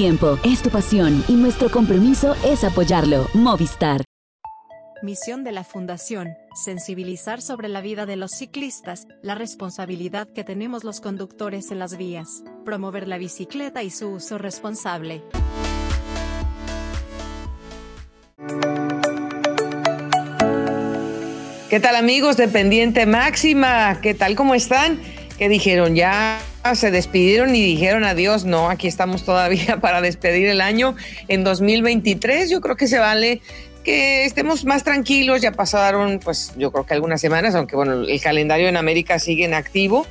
tiempo, es tu pasión y nuestro compromiso es apoyarlo. Movistar. Misión de la Fundación, sensibilizar sobre la vida de los ciclistas, la responsabilidad que tenemos los conductores en las vías, promover la bicicleta y su uso responsable. ¿Qué tal amigos de Pendiente Máxima? ¿Qué tal? ¿Cómo están? ¿Qué dijeron? ¿Ya se despidieron y dijeron adiós? No, aquí estamos todavía para despedir el año en 2023. Yo creo que se vale que estemos más tranquilos. Ya pasaron, pues yo creo que algunas semanas, aunque bueno, el calendario en América sigue en activo.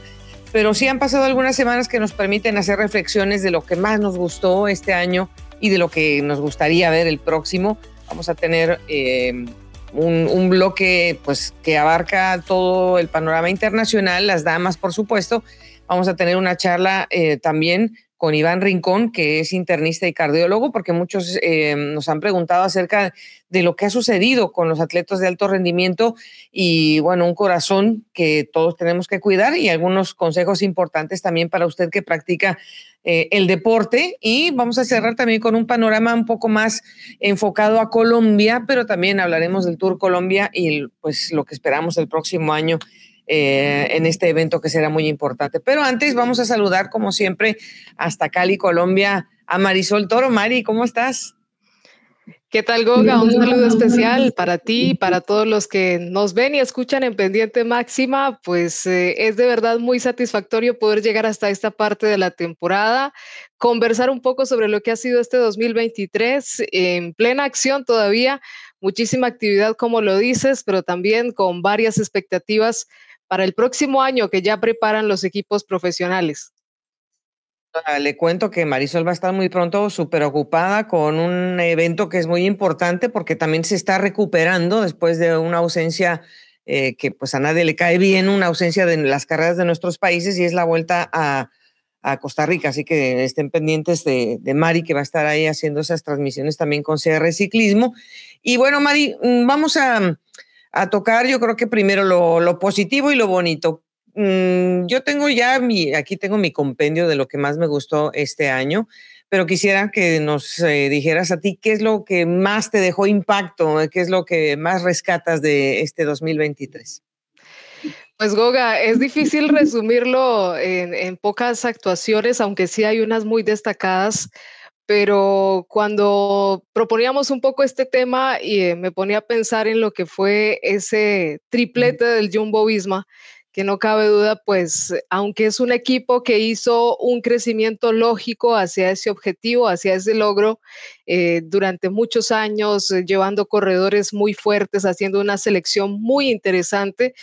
Pero sí han pasado algunas semanas que nos permiten hacer reflexiones de lo que más nos gustó este año y de lo que nos gustaría ver el próximo. Vamos a tener eh, un, bloque pues, que abarca todo el panorama internacional, las damas, por supuesto. Vamos a tener una charla eh, también con Iván Rincón, que es internista y cardiólogo, porque muchos eh, nos han preguntado acerca de lo que ha sucedido con los atletas de alto rendimiento y, bueno, un corazón que todos tenemos que cuidar y algunos consejos importantes también para usted que practica eh, el deporte. Y vamos a cerrar también con un panorama un poco más enfocado a Colombia, pero también hablaremos del Tour Colombia y pues lo que esperamos el próximo año eh, en este evento que será muy importante. Pero antes vamos a saludar, como siempre, hasta Cali, Colombia, a Marisol Toro. Mari, ¿cómo estás? ¿Qué tal, Goga? Un saludo especial para ti, para todos los que nos ven y escuchan en Pendiente Máxima. Pues eh, es de verdad muy satisfactorio poder llegar hasta esta parte de la temporada, conversar un poco sobre lo que ha sido este 2023 en plena acción todavía, muchísima actividad como lo dices, pero también con varias expectativas para el próximo año que ya preparan los equipos profesionales. Ah, le cuento que Marisol va a estar muy pronto súper ocupada con un evento que es muy importante porque también se está recuperando después de una ausencia eh, que pues a nadie le cae bien, una ausencia de las carreras de nuestros países y es la vuelta a, Costa Rica. Así que estén pendientes de, Mari que va a estar ahí haciendo esas transmisiones también con CR Ciclismo. Y bueno, Mari, mm, vamos a a tocar, yo creo que primero lo, positivo y lo bonito. Mm, yo tengo ya mi, aquí tengo mi compendio de lo que más me gustó este año, pero quisiera que nos eh, dijeras a ti qué es lo que más te dejó impacto, qué es lo que más rescatas de este 2023. Pues Goga, es difícil resumirlo en pocas actuaciones, aunque sí hay unas muy destacadas pero cuando proponíamos un poco este tema y eh, me ponía a pensar en lo que fue ese triplete del Jumbo Visma, que no cabe duda, pues aunque es un equipo que hizo un crecimiento lógico hacia ese objetivo, hacia ese logro, eh, durante muchos años, eh, llevando corredores muy fuertes, haciendo una selección muy interesante,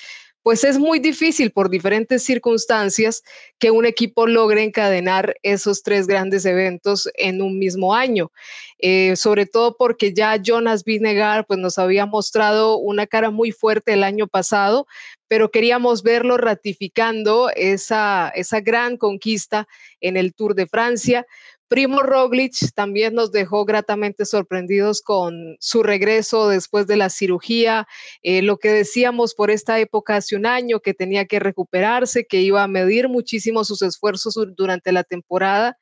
pues es muy difícil por diferentes circunstancias que un equipo logre encadenar esos tres grandes eventos en un mismo año. Eh, sobre todo porque ya Jonas Vinegar pues, nos había mostrado una cara muy fuerte el año pasado, pero queríamos verlo ratificando esa, esa gran conquista en el Tour de Francia. Primo Roglic también nos dejó gratamente sorprendidos con su regreso después de la cirugía, eh, lo que decíamos por esta época hace un año, que tenía que recuperarse, que iba a medir muchísimo sus esfuerzos durante la temporada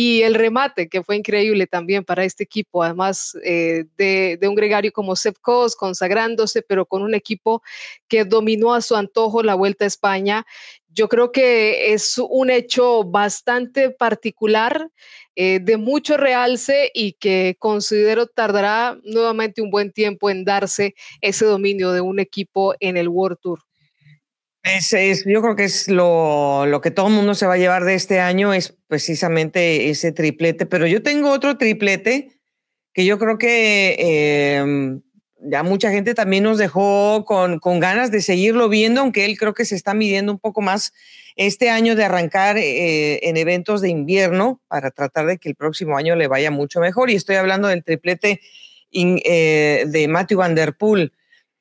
y el remate, que fue increíble también para este equipo, además eh, de, un gregario como Sepkos, consagrándose, pero con un equipo que dominó a su antojo la Vuelta a España. Yo creo que es un hecho bastante particular, eh, de mucho realce y que considero tardará nuevamente un buen tiempo en darse ese dominio de un equipo en el World Tour. Es, yo creo que es lo, lo, que todo el mundo se va a llevar de este año, es precisamente ese triplete, pero yo tengo otro triplete que yo creo que em, ya mucha gente también nos dejó con, con, ganas de seguirlo viendo, aunque él creo que se está midiendo un poco más este año de arrancar eh, en eventos de invierno para tratar de que el próximo año le vaya mucho mejor. Y estoy hablando del triplete eh, de Matthew Van Der Poel.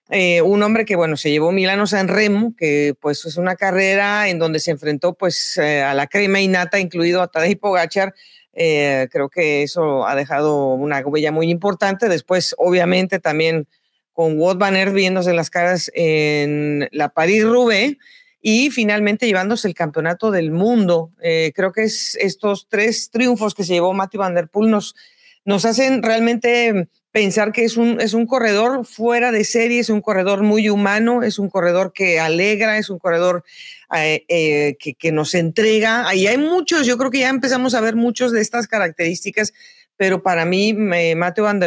Eh, un hombre que, bueno, se llevó Milano San Remo, que pues es una carrera en donde se enfrentó pues a la crema y nata, incluido a Tadej Pogacar. Eh, creo que eso ha dejado una huella muy importante. Después, obviamente, también con Wout Van Aert viéndose las caras en la París-Roubaix. y finalmente llevándose el campeonato del mundo. Eh, creo que es estos tres triunfos que se llevó Matthew Van Der Poel nos, nos hacen realmente pensar que es un, es un corredor fuera de serie, es un corredor muy humano, es un corredor que alegra, es un corredor eh, eh, que, que, nos entrega. Ahí hay muchos, yo creo que ya empezamos a ver muchos de estas características pero para mí Mateo Van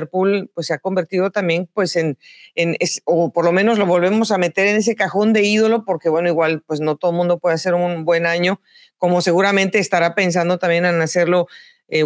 pues se ha convertido también pues en, en o por lo menos lo volvemos a meter en ese cajón de ídolo porque bueno, igual pues no todo el mundo puede hacer un buen año, como seguramente estará pensando también en hacerlo eh,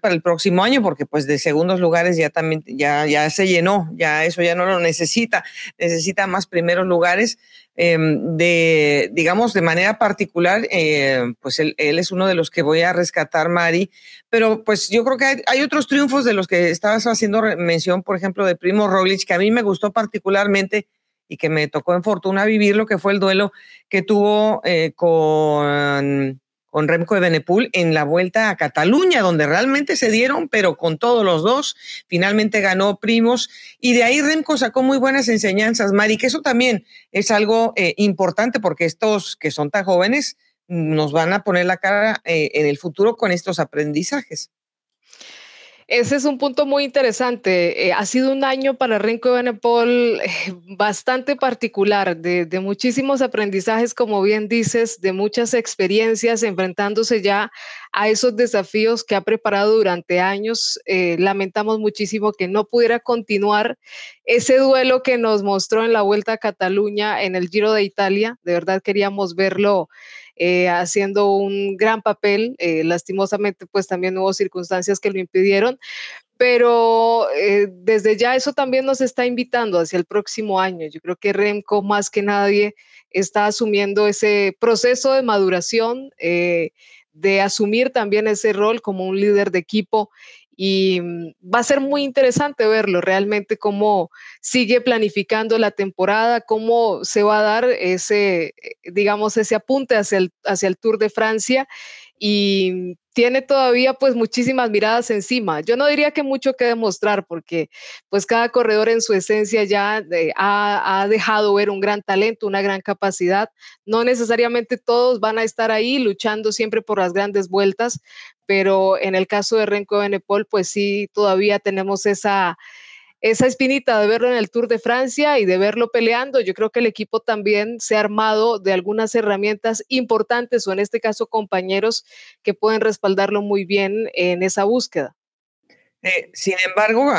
para el próximo año, porque pues de segundos lugares ya también ya, ya se llenó, ya eso ya no lo necesita, necesita más primeros lugares. Em, de, digamos, de manera particular, eh, pues él, es uno de los que voy a rescatar, Mari, pero pues yo creo que hay, otros triunfos de los que estabas haciendo mención, por ejemplo, de Primo Roglic, que a mí me gustó particularmente y que me tocó en fortuna vivir lo que fue el duelo que tuvo eh, con con Remco de Benepul en la vuelta a Cataluña, donde realmente se dieron, pero con todos los dos. Finalmente ganó Primos y de ahí Remco sacó muy buenas enseñanzas, Mari, que eso también es algo eh, importante porque estos que son tan jóvenes nos van a poner la cara eh, en el futuro con estos aprendizajes. Ese es un punto muy interesante. Eh, ha sido un año para Renko Benepol eh, bastante particular, de, muchísimos aprendizajes, como bien dices, de muchas experiencias, enfrentándose ya a esos desafíos que ha preparado durante años. Eh, lamentamos muchísimo que no pudiera continuar ese duelo que nos mostró en la Vuelta a Cataluña en el Giro de Italia. De verdad queríamos verlo eh, haciendo un gran papel. Eh, lastimosamente, pues también hubo circunstancias que lo impidieron, pero eh, desde ya eso también nos está invitando hacia el próximo año. Yo creo que Remco más que nadie está asumiendo ese proceso de maduración, de asumir también ese rol como un líder de equipo y mm, va a ser muy interesante verlo realmente cómo sigue planificando la temporada, cómo se va a dar ese, eh, digamos, ese apunte hacia el, hacia el Tour de Francia y tiene todavía pues muchísimas miradas encima. Yo no diría que mucho que demostrar porque pues cada corredor en su esencia ya eh, ha, ha, dejado ver un gran talento, una gran capacidad. No necesariamente todos van a estar ahí luchando siempre por las grandes vueltas, pero en el caso de Renko Benepol pues sí todavía tenemos esa esa espinita de verlo en el Tour de Francia y de verlo peleando. Yo creo que el equipo también se ha armado de algunas herramientas importantes o en este caso compañeros que pueden respaldarlo muy bien en esa búsqueda. Eh, sin embargo,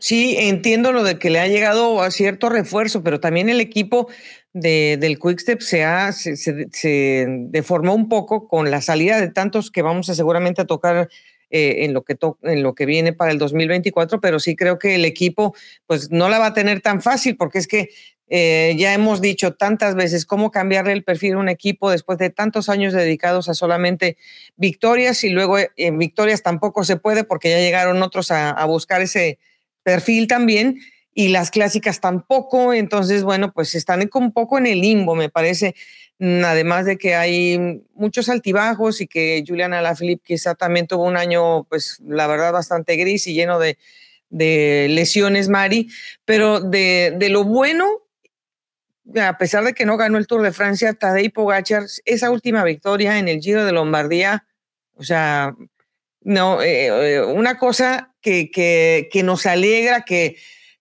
sí entiendo lo de que le ha llegado a cierto refuerzo, pero también el equipo de, del Quickstep se, ha, se, deformó un poco con la salida de tantos que vamos a seguramente a tocar eh, en, lo que en lo que viene para el 2024, pero sí creo que el equipo pues no la va a tener tan fácil porque es que eh, ya hemos dicho tantas veces cómo cambiarle el perfil a un equipo después de tantos años dedicados a solamente victorias y luego eh, en victorias tampoco se puede porque ya llegaron otros a, a buscar ese perfil también y las clásicas tampoco, entonces bueno, pues están un poco en el limbo, me parece. Mm, además de que hay muchos altibajos y que Julian Alaphilippe quizá también tuvo un año, pues la verdad, bastante gris y lleno de, lesiones, Mari, pero de, lo bueno, a pesar de que no ganó el Tour de Francia, Tadej Pogacar, esa última victoria en el Giro de Lombardía, o sea, no, eh, eh, una cosa que, que nos alegra, que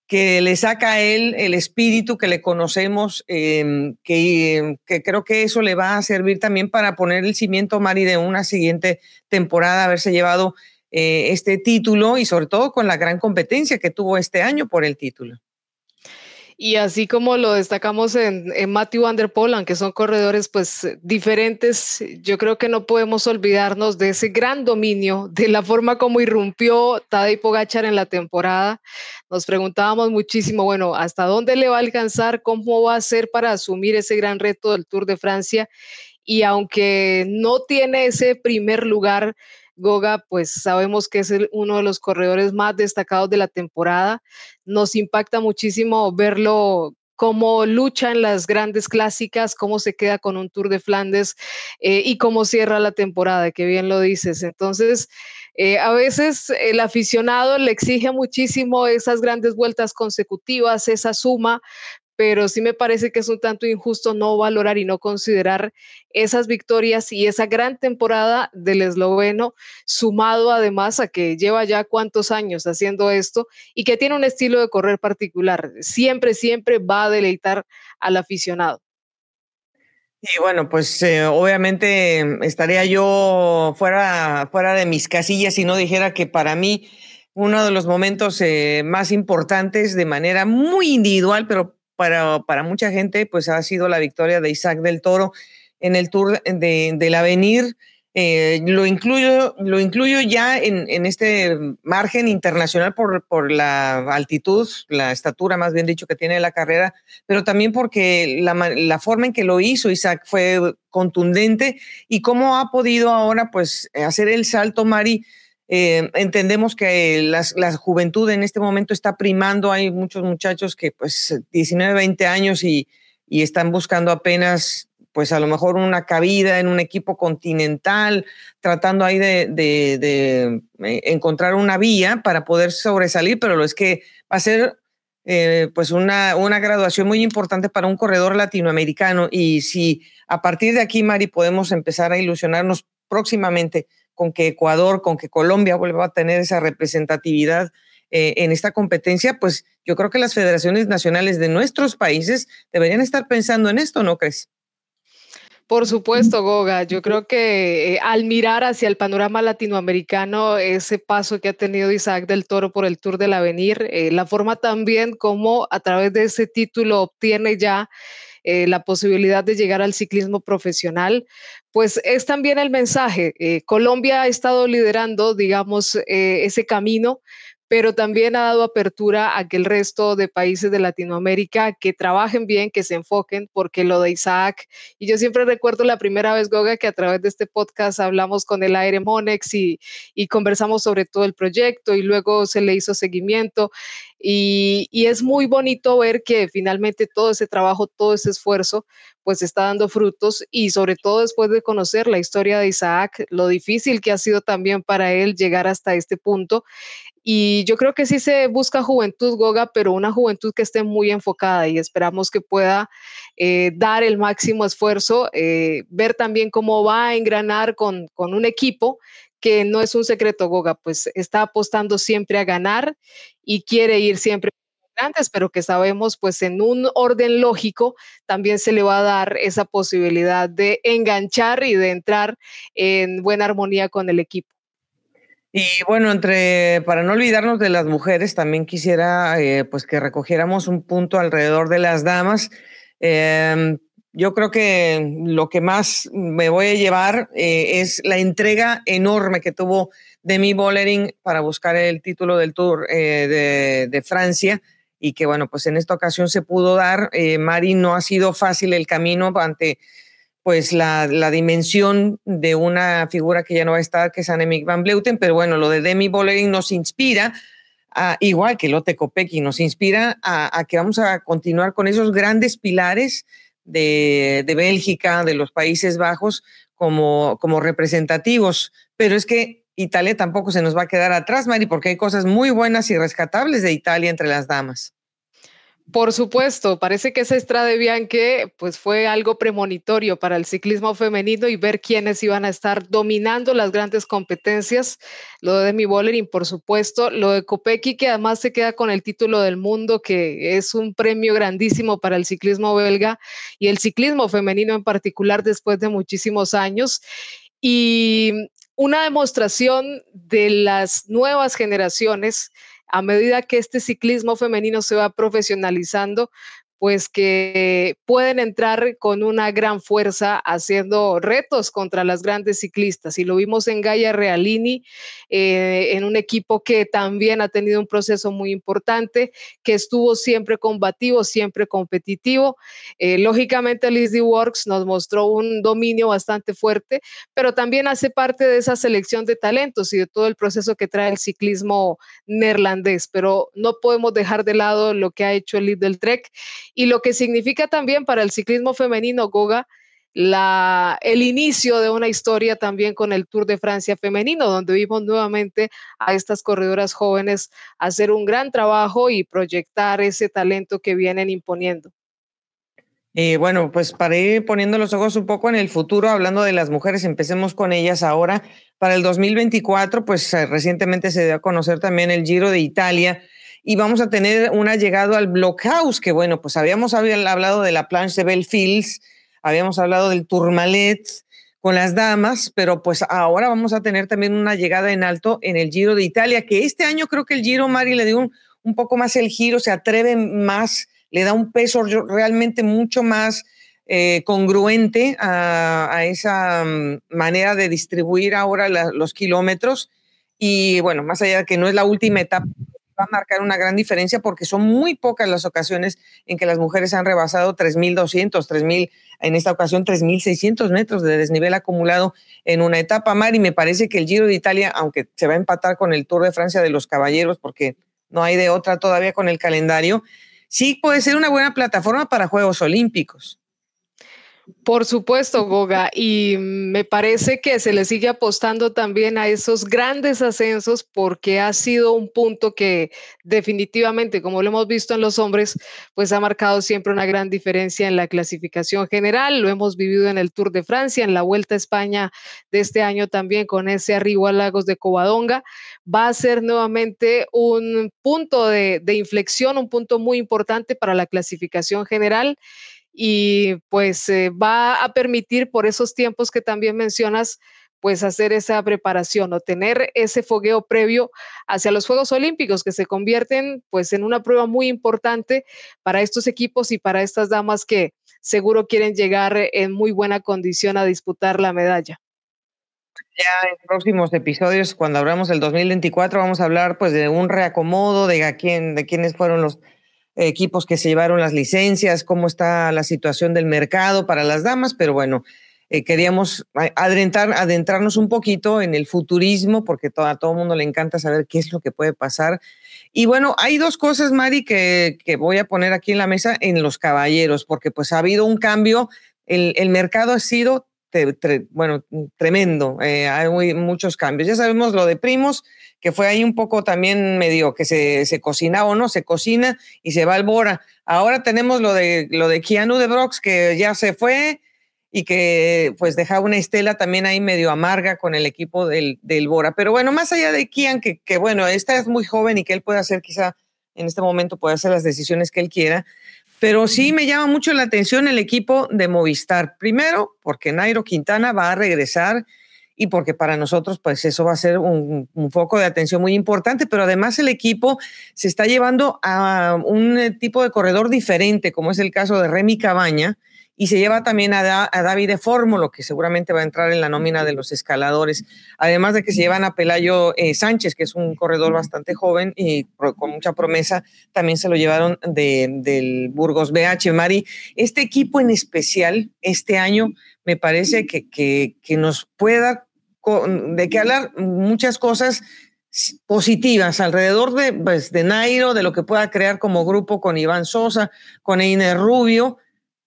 que le saca a él el espíritu que le conocemos, em, que, que, creo que eso le va a servir también para poner el cimiento, Mari, de una siguiente temporada, haberse llevado eh, este título y sobre todo con la gran competencia que tuvo este año por el título. Y así como lo destacamos en, en Matthew Van Der Poel, aunque son corredores pues diferentes, yo creo que no podemos olvidarnos de ese gran dominio, de la forma como irrumpió Tadej Pogachar en la temporada. Nos preguntábamos muchísimo, bueno, ¿hasta dónde le va a alcanzar? ¿Cómo va a ser para asumir ese gran reto del Tour de Francia? Y aunque no tiene ese primer lugar, Goga, pues sabemos que es uno de los corredores más destacados de la temporada. Nos impacta muchísimo verlo cómo lucha en las grandes clásicas, cómo se queda con un Tour de Flandes eh, y cómo cierra la temporada, que bien lo dices. Entonces, eh, a veces el aficionado le exige muchísimo esas grandes vueltas consecutivas, esa suma, pero sí me parece que es un tanto injusto no valorar y no considerar esas victorias y esa gran temporada del esloveno, sumado además a que lleva ya cuántos años haciendo esto y que tiene un estilo de correr particular. Siempre, siempre va a deleitar al aficionado. Y bueno, pues eh, obviamente estaría yo fuera, fuera de mis casillas si no dijera que para mí uno de los momentos eh, más importantes de manera muy individual, pero para, para mucha gente, pues ha sido la victoria de Isaac del Toro en el Tour de, del Avenir. Eh, lo, incluyo, lo incluyo ya en, en este margen internacional por, por, la altitud, la estatura más bien dicho que tiene la carrera, pero también porque la, la, forma en que lo hizo Isaac fue contundente y cómo ha podido ahora pues hacer el salto, Mari, eh, entendemos que la juventud en este momento está primando. Hay muchos muchachos que pues 19, 20 años y, y, están buscando apenas pues a lo mejor una cabida en un equipo continental, tratando ahí de, de, de eh, encontrar una vía para poder sobresalir, pero lo es que va a ser eh, pues una, una graduación muy importante para un corredor latinoamericano y si a partir de aquí, Mari, podemos empezar a ilusionarnos próximamente con que Ecuador, con que Colombia vuelva a tener esa representatividad eh, en esta competencia, pues yo creo que las federaciones nacionales de nuestros países deberían estar pensando en esto, ¿no crees? Por supuesto, Goga. Yo creo que eh, al mirar hacia el panorama latinoamericano, ese paso que ha tenido Isaac del Toro por el Tour del Avenir, eh, la forma también como a través de ese título obtiene ya eh, la posibilidad de llegar al ciclismo profesional, pues es también el mensaje. Eh, Colombia ha estado liderando, digamos, eh, ese camino, pero también ha dado apertura a que el resto de países de Latinoamérica que trabajen bien, que se enfoquen, porque lo de Isaac, y yo siempre recuerdo la primera vez, Goga, que a través de este podcast hablamos con el Aire Monex y, conversamos sobre todo el proyecto y luego se le hizo seguimiento. Y, es muy bonito ver que finalmente todo ese trabajo, todo ese esfuerzo, pues está dando frutos y sobre todo después de conocer la historia de Isaac, lo difícil que ha sido también para él llegar hasta este punto y yo creo que sí se busca juventud, Goga, pero una juventud que esté muy enfocada y esperamos que pueda eh, dar el máximo esfuerzo, eh, ver también cómo va a engranar con, con un equipo que no es un secreto, Goga, pues está apostando siempre a ganar y quiere ir siempre grandes, pero que sabemos pues en un orden lógico también se le va a dar esa posibilidad de enganchar y de entrar en buena armonía con el equipo. Y bueno, entre para no olvidarnos de las mujeres, también quisiera eh, pues que recogiéramos un punto alrededor de las damas. Eh, yo creo que lo que más me voy a llevar eh, es la entrega enorme que tuvo Demi Bollering para buscar el título del Tour eh, de, de, Francia y que bueno, pues en esta ocasión se pudo dar. Eh, Mari no ha sido fácil el camino ante pues la, la, dimensión de una figura que ya no va a estar, que es Annemiek van Bleuten, pero bueno, lo de Demi Bollering nos inspira, a, igual que Lotte Kopecky, nos inspira a, que vamos a continuar con esos grandes pilares de, de Bélgica, de los Países Bajos, como, como representativos. Pero es que Italia tampoco se nos va a quedar atrás, Mari, porque hay cosas muy buenas y rescatables de Italia entre las damas. Por supuesto, parece que esa Estrade Bianche pues fue algo premonitorio para el ciclismo femenino y ver quiénes iban a estar dominando las grandes competencias. Lo de Demi Bollering, por supuesto, lo de Kopecky que además se queda con el título del mundo que es un premio grandísimo para el ciclismo belga y el ciclismo femenino en particular después de muchísimos años. Y una demostración de las nuevas generaciones a medida que este ciclismo femenino se va profesionalizando, pues que pueden entrar con una gran fuerza haciendo retos contra las grandes ciclistas. Y lo vimos en Gaia Realini, eh, en un equipo que también ha tenido un proceso muy importante, que estuvo siempre combativo, siempre competitivo. Eh, lógicamente, Lizzie Works nos mostró un dominio bastante fuerte, pero también hace parte de esa selección de talentos y de todo el proceso que trae el ciclismo neerlandés. Pero no podemos dejar de lado lo que ha hecho el del Trek y lo que significa también para el ciclismo femenino, Goga, la, el inicio de una historia también con el Tour de Francia femenino, donde vimos nuevamente a estas corredoras jóvenes hacer un gran trabajo y proyectar ese talento que vienen imponiendo. Eh, bueno, pues para ir poniendo los ojos un poco en el futuro, hablando de las mujeres, empecemos con ellas ahora. Para el 2024, pues eh, recientemente se dio a conocer también el Giro de Italia y vamos a tener una llegada al Blockhouse, que bueno, pues habíamos hablado de la planche de Belfields, habíamos hablado del Tourmalet con las damas, pero pues ahora vamos a tener también una llegada en alto en el Giro de Italia, que este año creo que el Giro, Mari, le dio un, un poco más el giro, se atreve más le da un peso realmente mucho más eh, congruente a, esa mm, manera de distribuir ahora los kilómetros. Y bueno, más allá de que no es la última etapa, va a marcar una gran diferencia porque son muy pocas las ocasiones en que las mujeres han rebasado 3.200, 3.000, en esta ocasión 3.600 metros de desnivel acumulado en una etapa, Mari. Me parece que el Giro de Italia, aunque se va a empatar con el Tour de Francia de los Caballeros, porque no hay de otra todavía con el calendario, sí puede ser una buena plataforma para Juegos Olímpicos. Por supuesto, Goga, y me parece que se le sigue apostando también a esos grandes ascensos porque ha sido un punto que definitivamente, como lo hemos visto en los hombres, pues ha marcado siempre una gran diferencia en la clasificación general. Lo hemos vivido en el Tour de Francia, en la Vuelta a España de este año también con ese arribo a Lagos de Covadonga. Va a ser nuevamente un punto de, de inflexión, un punto muy importante para la clasificación general y pues va a permitir por esos tiempos que también mencionas, pues hacer esa preparación o tener ese fogueo previo hacia los Juegos Olímpicos que se convierten pues en una prueba muy importante para estos equipos y para estas damas que seguro quieren llegar en muy buena condición a disputar la medalla. Ya en próximos episodios, cuando hablamos del 2024, vamos a hablar pues de un reacomodo, de quién, de quiénes fueron los equipos que se llevaron las licencias, cómo está la situación del mercado para las damas, pero bueno, eh, queríamos adentrar, adentrarnos un poquito en el futurismo, porque a todo el mundo le encanta saber qué es lo que puede pasar. Y bueno, hay dos cosas, Mari, que, voy a poner aquí en la mesa en los caballeros, porque pues ha habido un cambio, el mercado ha sido, bueno, tremendo, eh, hay muchos cambios. Ya sabemos lo de primos, que fue ahí un poco también medio que se, se cocina o no, se cocina y se va al Bora. Ahora tenemos lo de, lo de Keanu de Brox, que ya se fue y que pues dejaba una estela también ahí medio amarga con el equipo del, del Bora. Pero bueno, más allá de Kian, que, que bueno, esta es muy joven y que él puede hacer quizá en este momento, puede hacer las decisiones que él quiera, pero sí me llama mucho la atención el equipo de Movistar. Primero, porque Nairo Quintana va a regresar y porque para nosotros pues eso va a ser un, foco de atención muy importante, pero además el equipo se está llevando a un eh, tipo de corredor diferente, como es el caso de Remy Cabaña, y se lleva también a, David de Fórmulo, que seguramente va a entrar en la nómina de los escaladores, además de que se llevan a Pelayo eh, Sánchez, que es un corredor bastante joven y con mucha promesa, también se lo llevaron del Burgos BH. Mari, este equipo en especial, este año, me parece que, que, que nos pueda de qué hablar muchas cosas positivas alrededor de, pues, de Nairo, de lo que pueda crear como grupo con Iván Sosa, con Einer Rubio,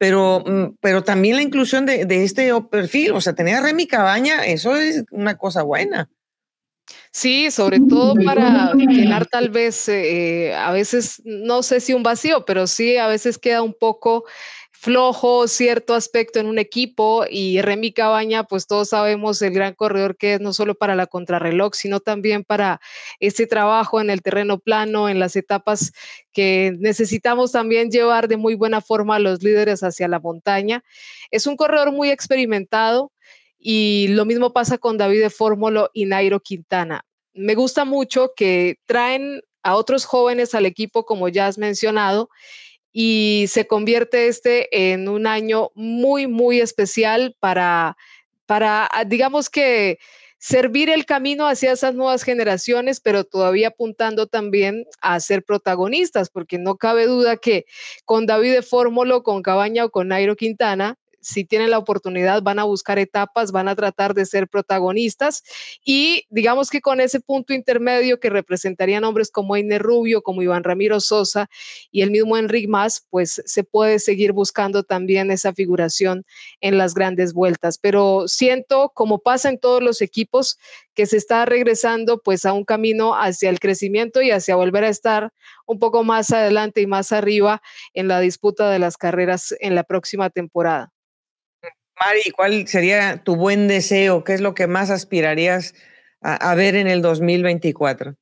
pero, mm, pero también la inclusión de, de este perfil, o sea, tener a Cabaña, eso es una cosa buena. Sí, sobre todo para llenar tal vez, eh, a veces, no sé si un vacío, pero sí a veces queda un poco flojo cierto aspecto en un equipo y Remy Cabaña, pues todos sabemos el gran corredor que es no solo para la contrarreloj, sino también para ese trabajo en el terreno plano, en las etapas que necesitamos también llevar de muy buena forma a los líderes hacia la montaña. Es un corredor muy experimentado y lo mismo pasa con David de Fórmulo y Nairo Quintana. Me gusta mucho que traen a otros jóvenes al equipo, como ya has mencionado, y se convierte este en un año muy, muy especial para, para, ah, digamos que, servir el camino hacia esas nuevas generaciones, pero todavía apuntando también a ser protagonistas, porque no cabe duda que con David de Fórmulo, con Cabaña o con Nairo Quintana, si tienen la oportunidad van a buscar etapas, van a tratar de ser protagonistas y digamos que con ese punto intermedio que representarían hombres como Iner Rubio, como Iván Ramiro Sosa y el mismo Enric Mas, pues se puede seguir buscando también esa figuración en las grandes vueltas. Pero siento, como pasa en todos los equipos, que se está regresando pues a un camino hacia el crecimiento y hacia volver a estar un poco más adelante y más arriba en la disputa de las carreras en la próxima temporada. Mari, ¿cuál sería tu buen deseo? ¿Qué es lo que más aspirarías a, ver en el 2024?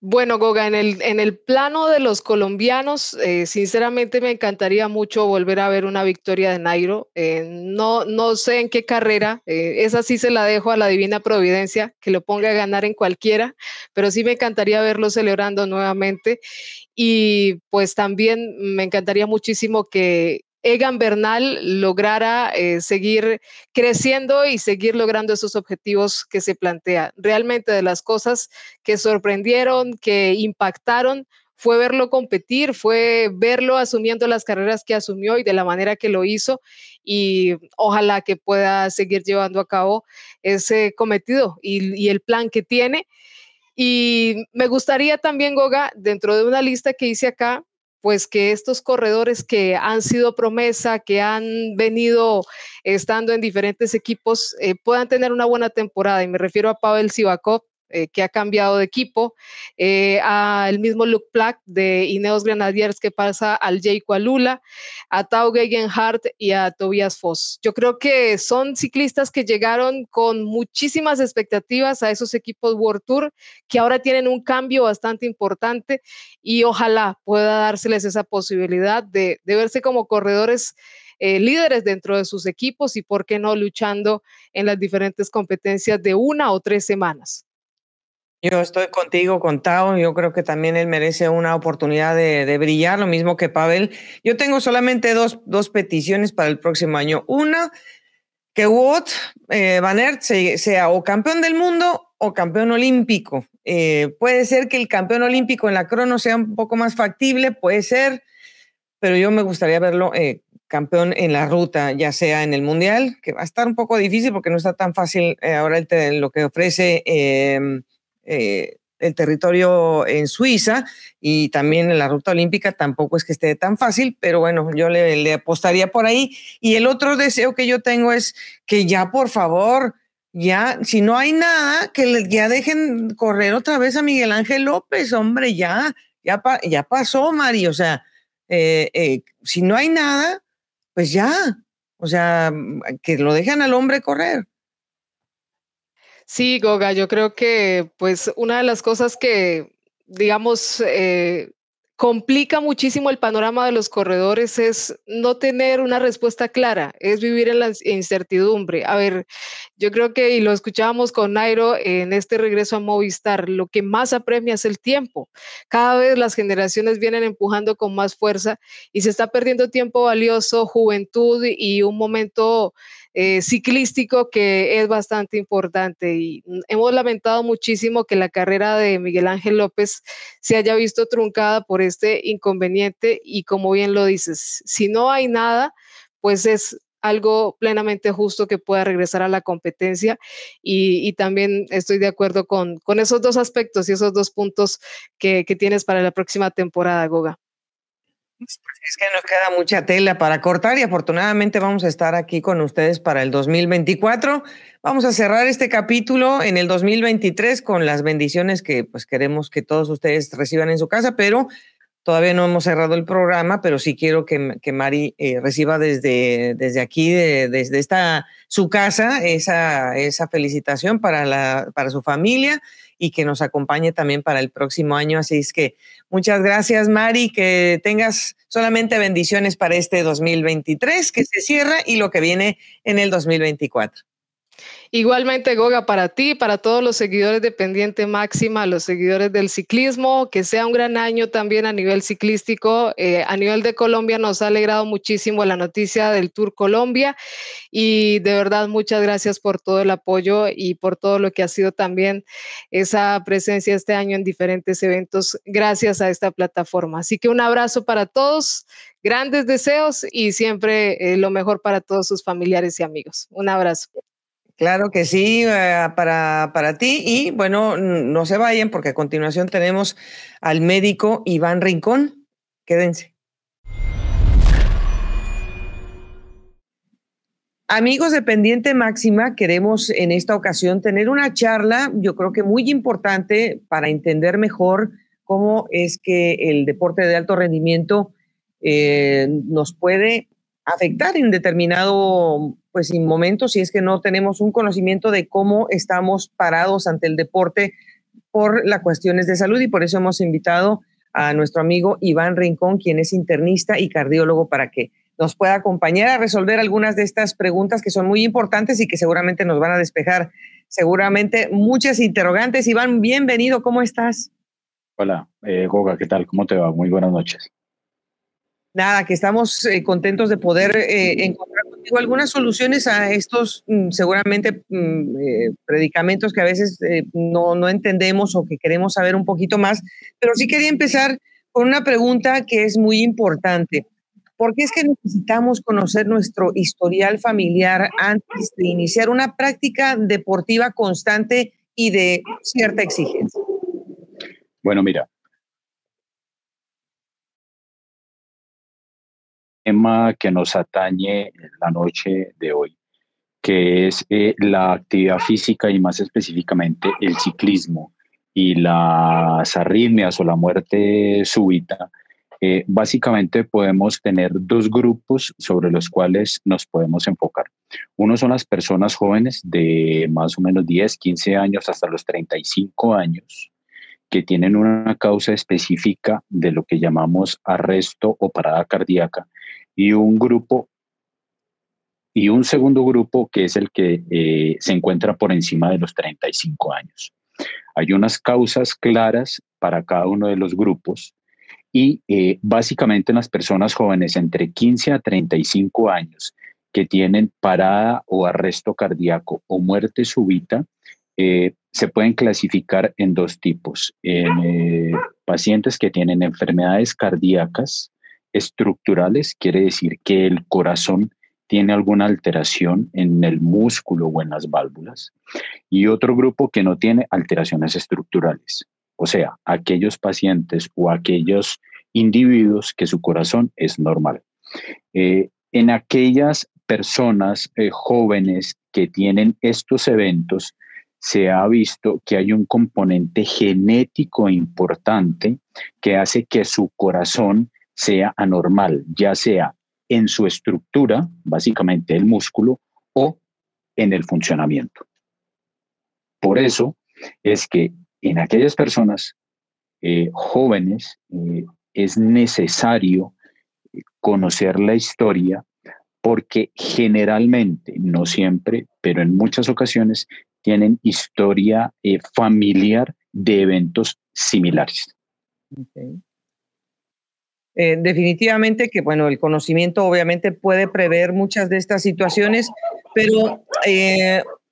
Bueno, Goga, en el, en el plano de los colombianos, eh, sinceramente me encantaría mucho volver a ver una victoria de Nairo. Eh, no, no sé en qué carrera, eh, esa sí se la dejo a la divina providencia, que lo ponga a ganar en cualquiera, pero sí me encantaría verlo celebrando nuevamente. Y pues también me encantaría muchísimo que, Egan Bernal lograra eh, seguir creciendo y seguir logrando esos objetivos que se plantea. Realmente de las cosas que sorprendieron, que impactaron, fue verlo competir, fue verlo asumiendo las carreras que asumió y de la manera que lo hizo y ojalá que pueda seguir llevando a cabo ese cometido y, y el plan que tiene. Y me gustaría también, Goga, dentro de una lista que hice acá, pues que estos corredores que han sido promesa, que han venido estando en diferentes equipos, eh, puedan tener una buena temporada. Y me refiero a Pavel Sivakov, eh, que ha cambiado de equipo, eh, al mismo Luke Plack de Ineos Grenadiers que pasa al Jay Alula, a Tau Gegenhardt y a Tobias Foss. Yo creo que son ciclistas que llegaron con muchísimas expectativas a esos equipos World Tour, que ahora tienen un cambio bastante importante y ojalá pueda dárseles esa posibilidad de, verse como corredores. Eh, líderes dentro de sus equipos y, por qué no, luchando en las diferentes competencias de una o tres semanas. Yo estoy contigo, con Tao. Yo creo que también él merece una oportunidad de, brillar, lo mismo que Pavel. Yo tengo solamente dos, dos peticiones para el próximo año. Una, que Wout eh, Van Aert sea o campeón del mundo o campeón olímpico. Eh, puede ser que el campeón olímpico en la crono sea un poco más factible, puede ser, pero yo me gustaría verlo eh, campeón en la ruta, ya sea en el mundial, que va a estar un poco difícil porque no está tan fácil ahora el, lo que ofrece em, eh, el territorio en Suiza y también en la ruta olímpica tampoco es que esté tan fácil, pero bueno, yo le, apostaría por ahí. Y el otro deseo que yo tengo es que ya, por favor, ya, si no hay nada, que ya dejen correr otra vez a Miguel Ángel López, hombre, ya, ya, ya pasó, Mari, o sea, eh, eh, si no hay nada, pues ya, o sea, que lo dejen al hombre correr. Sí, Goga, yo creo que pues una de las cosas que, digamos, eh, complica muchísimo el panorama de los corredores es no tener una respuesta clara, es vivir en la incertidumbre. A ver, yo creo que, y lo escuchábamos con Nairo en este regreso a Movistar, lo que más apremia es el tiempo. Cada vez las generaciones vienen empujando con más fuerza y se está perdiendo tiempo valioso, juventud y un momento eh, ciclístico que es bastante importante y hemos lamentado muchísimo que la carrera de Miguel Ángel López se haya visto truncada por este inconveniente y como bien lo dices, si no hay nada, pues es algo plenamente justo que pueda regresar a la competencia y, también estoy de acuerdo con, esos dos aspectos y esos dos puntos que tienes para la próxima temporada, Goga. Es que nos queda mucha tela para cortar y afortunadamente vamos a estar aquí con ustedes para el 2024. Vamos a cerrar este capítulo en el 2023 con las bendiciones que pues queremos que todos ustedes reciban en su casa, pero todavía no hemos cerrado el programa, pero sí quiero que, que Mari eh, reciba desde, desde aquí, desde esta su casa, esa, esa felicitación para, la, para su familia y que nos acompañe también para el próximo año. Así es que muchas gracias, Mari, que tengas solamente bendiciones para este 2023 que se cierra y lo que viene en el 2024. Igualmente, Goga, para ti, para todos los seguidores de Pendiente Máxima, los seguidores del ciclismo, que sea un gran año también a nivel ciclístico. Eh, a nivel de Colombia nos ha alegrado muchísimo la noticia del Tour Colombia y de verdad muchas gracias por todo el apoyo y por todo lo que ha sido también esa presencia este año en diferentes eventos gracias a esta plataforma. Así que un abrazo para todos. Grandes deseos y siempre eh, lo mejor para todos sus familiares y amigos. Un abrazo. Claro que sí, eh, para, para ti. Y bueno, no se vayan porque a continuación tenemos al médico Iván Rincón. Quédense. Amigos de Pendiente Máxima, queremos en esta ocasión tener una charla, yo creo que muy importante para entender mejor cómo es que el deporte de alto rendimiento eh, nos puede afectar en determinado pues en momentos si es que no tenemos un conocimiento de cómo estamos parados ante el deporte por las cuestiones de salud y por eso hemos invitado a nuestro amigo Iván Rincón, quien es internista y cardiólogo, para que nos pueda acompañar a resolver algunas de estas preguntas que son muy importantes y que seguramente nos van a despejar seguramente muchas interrogantes. Iván, bienvenido, ¿cómo estás? Hola, eh, Goga, ¿qué tal? ¿Cómo te va? Muy buenas noches. Nada, que estamos eh, contentos de poder eh, encontrar contigo algunas soluciones a estos mm, seguramente mm, eh, predicamentos que a veces no, no entendemos o que queremos saber un poquito más. Pero sí quería empezar con una pregunta que es muy importante. ¿Por qué es que necesitamos conocer nuestro historial familiar antes de iniciar una práctica deportiva constante y de cierta exigencia? Bueno, mira. Tema que nos atañe la noche de hoy, que es eh, la actividad física y más específicamente el ciclismo y las arritmias o la muerte súbita eh, básicamente podemos tener dos grupos sobre los cuales nos podemos enfocar. Uno son las personas jóvenes de más o menos 10, 15 años hasta los 35 años que tienen una causa específica de lo que llamamos arresto o parada cardíaca y un grupo y un segundo grupo que es el que eh, se encuentra por encima de los 35 años. Hay unas causas claras para cada uno de los grupos y eh, básicamente en las personas jóvenes entre 15 a 35 años que tienen parada o arresto cardíaco o muerte súbita, eh, se pueden clasificar en dos tipos. En pacientes que tienen enfermedades cardíacas estructurales, quiere decir que el corazón tiene alguna alteración en el músculo o en las válvulas, y otro grupo que no tiene alteraciones estructurales. O sea, aquellos pacientes o aquellos individuos que su corazón es normal. Eh, en aquellas personas eh, jóvenes que tienen estos eventos, se ha visto que hay un componente genético importante que hace que su corazón sea anormal, ya sea en su estructura, básicamente el músculo, o en el funcionamiento. Por eso es que en aquellas personas eh, jóvenes eh, es necesario conocer la historia porque generalmente, no siempre, pero en muchas ocasiones, tienen historia eh, familiar de eventos similares. Definitivamente que, bueno, el conocimiento obviamente puede prever muchas de estas situaciones, pero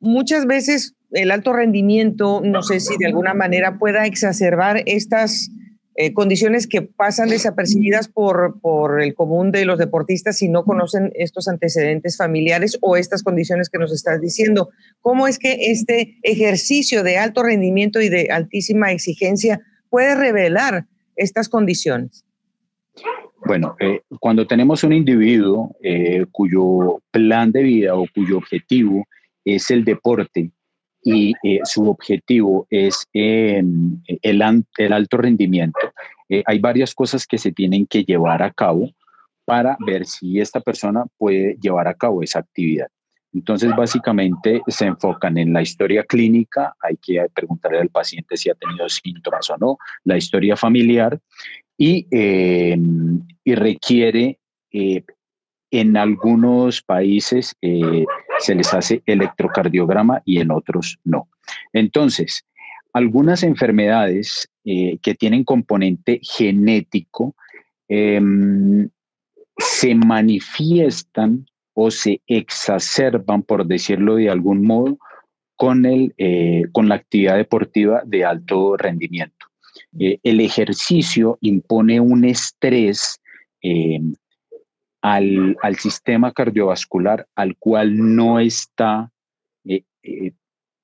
muchas veces el alto rendimiento, no sé si de alguna manera pueda exacerbar estas eh, condiciones que pasan desapercibidas por, por el común de los deportistas si no conocen estos antecedentes familiares o estas condiciones que nos estás diciendo. ¿Cómo es que este ejercicio de alto rendimiento y de altísima exigencia puede revelar estas condiciones? Bueno, eh, cuando tenemos un individuo eh, cuyo plan de vida o cuyo objetivo es el deporte, y eh, su objetivo es em, el, el, alto rendimiento, hay varias cosas que se tienen que llevar a cabo para ver si esta persona puede llevar a cabo esa actividad. Entonces, básicamente se enfocan en la historia clínica, hay que preguntarle al paciente si ha tenido síntomas o no, la historia familiar y, em, y requiere eh, en algunos países eh, se les hace electrocardiograma y en otros no. Entonces, algunas enfermedades eh, que tienen componente genético em, se manifiestan o se exacerban, por decirlo de algún modo, con, el, eh, con la actividad deportiva de alto rendimiento. el ejercicio impone un estrés em, al, sistema cardiovascular al cual no está, eh, eh,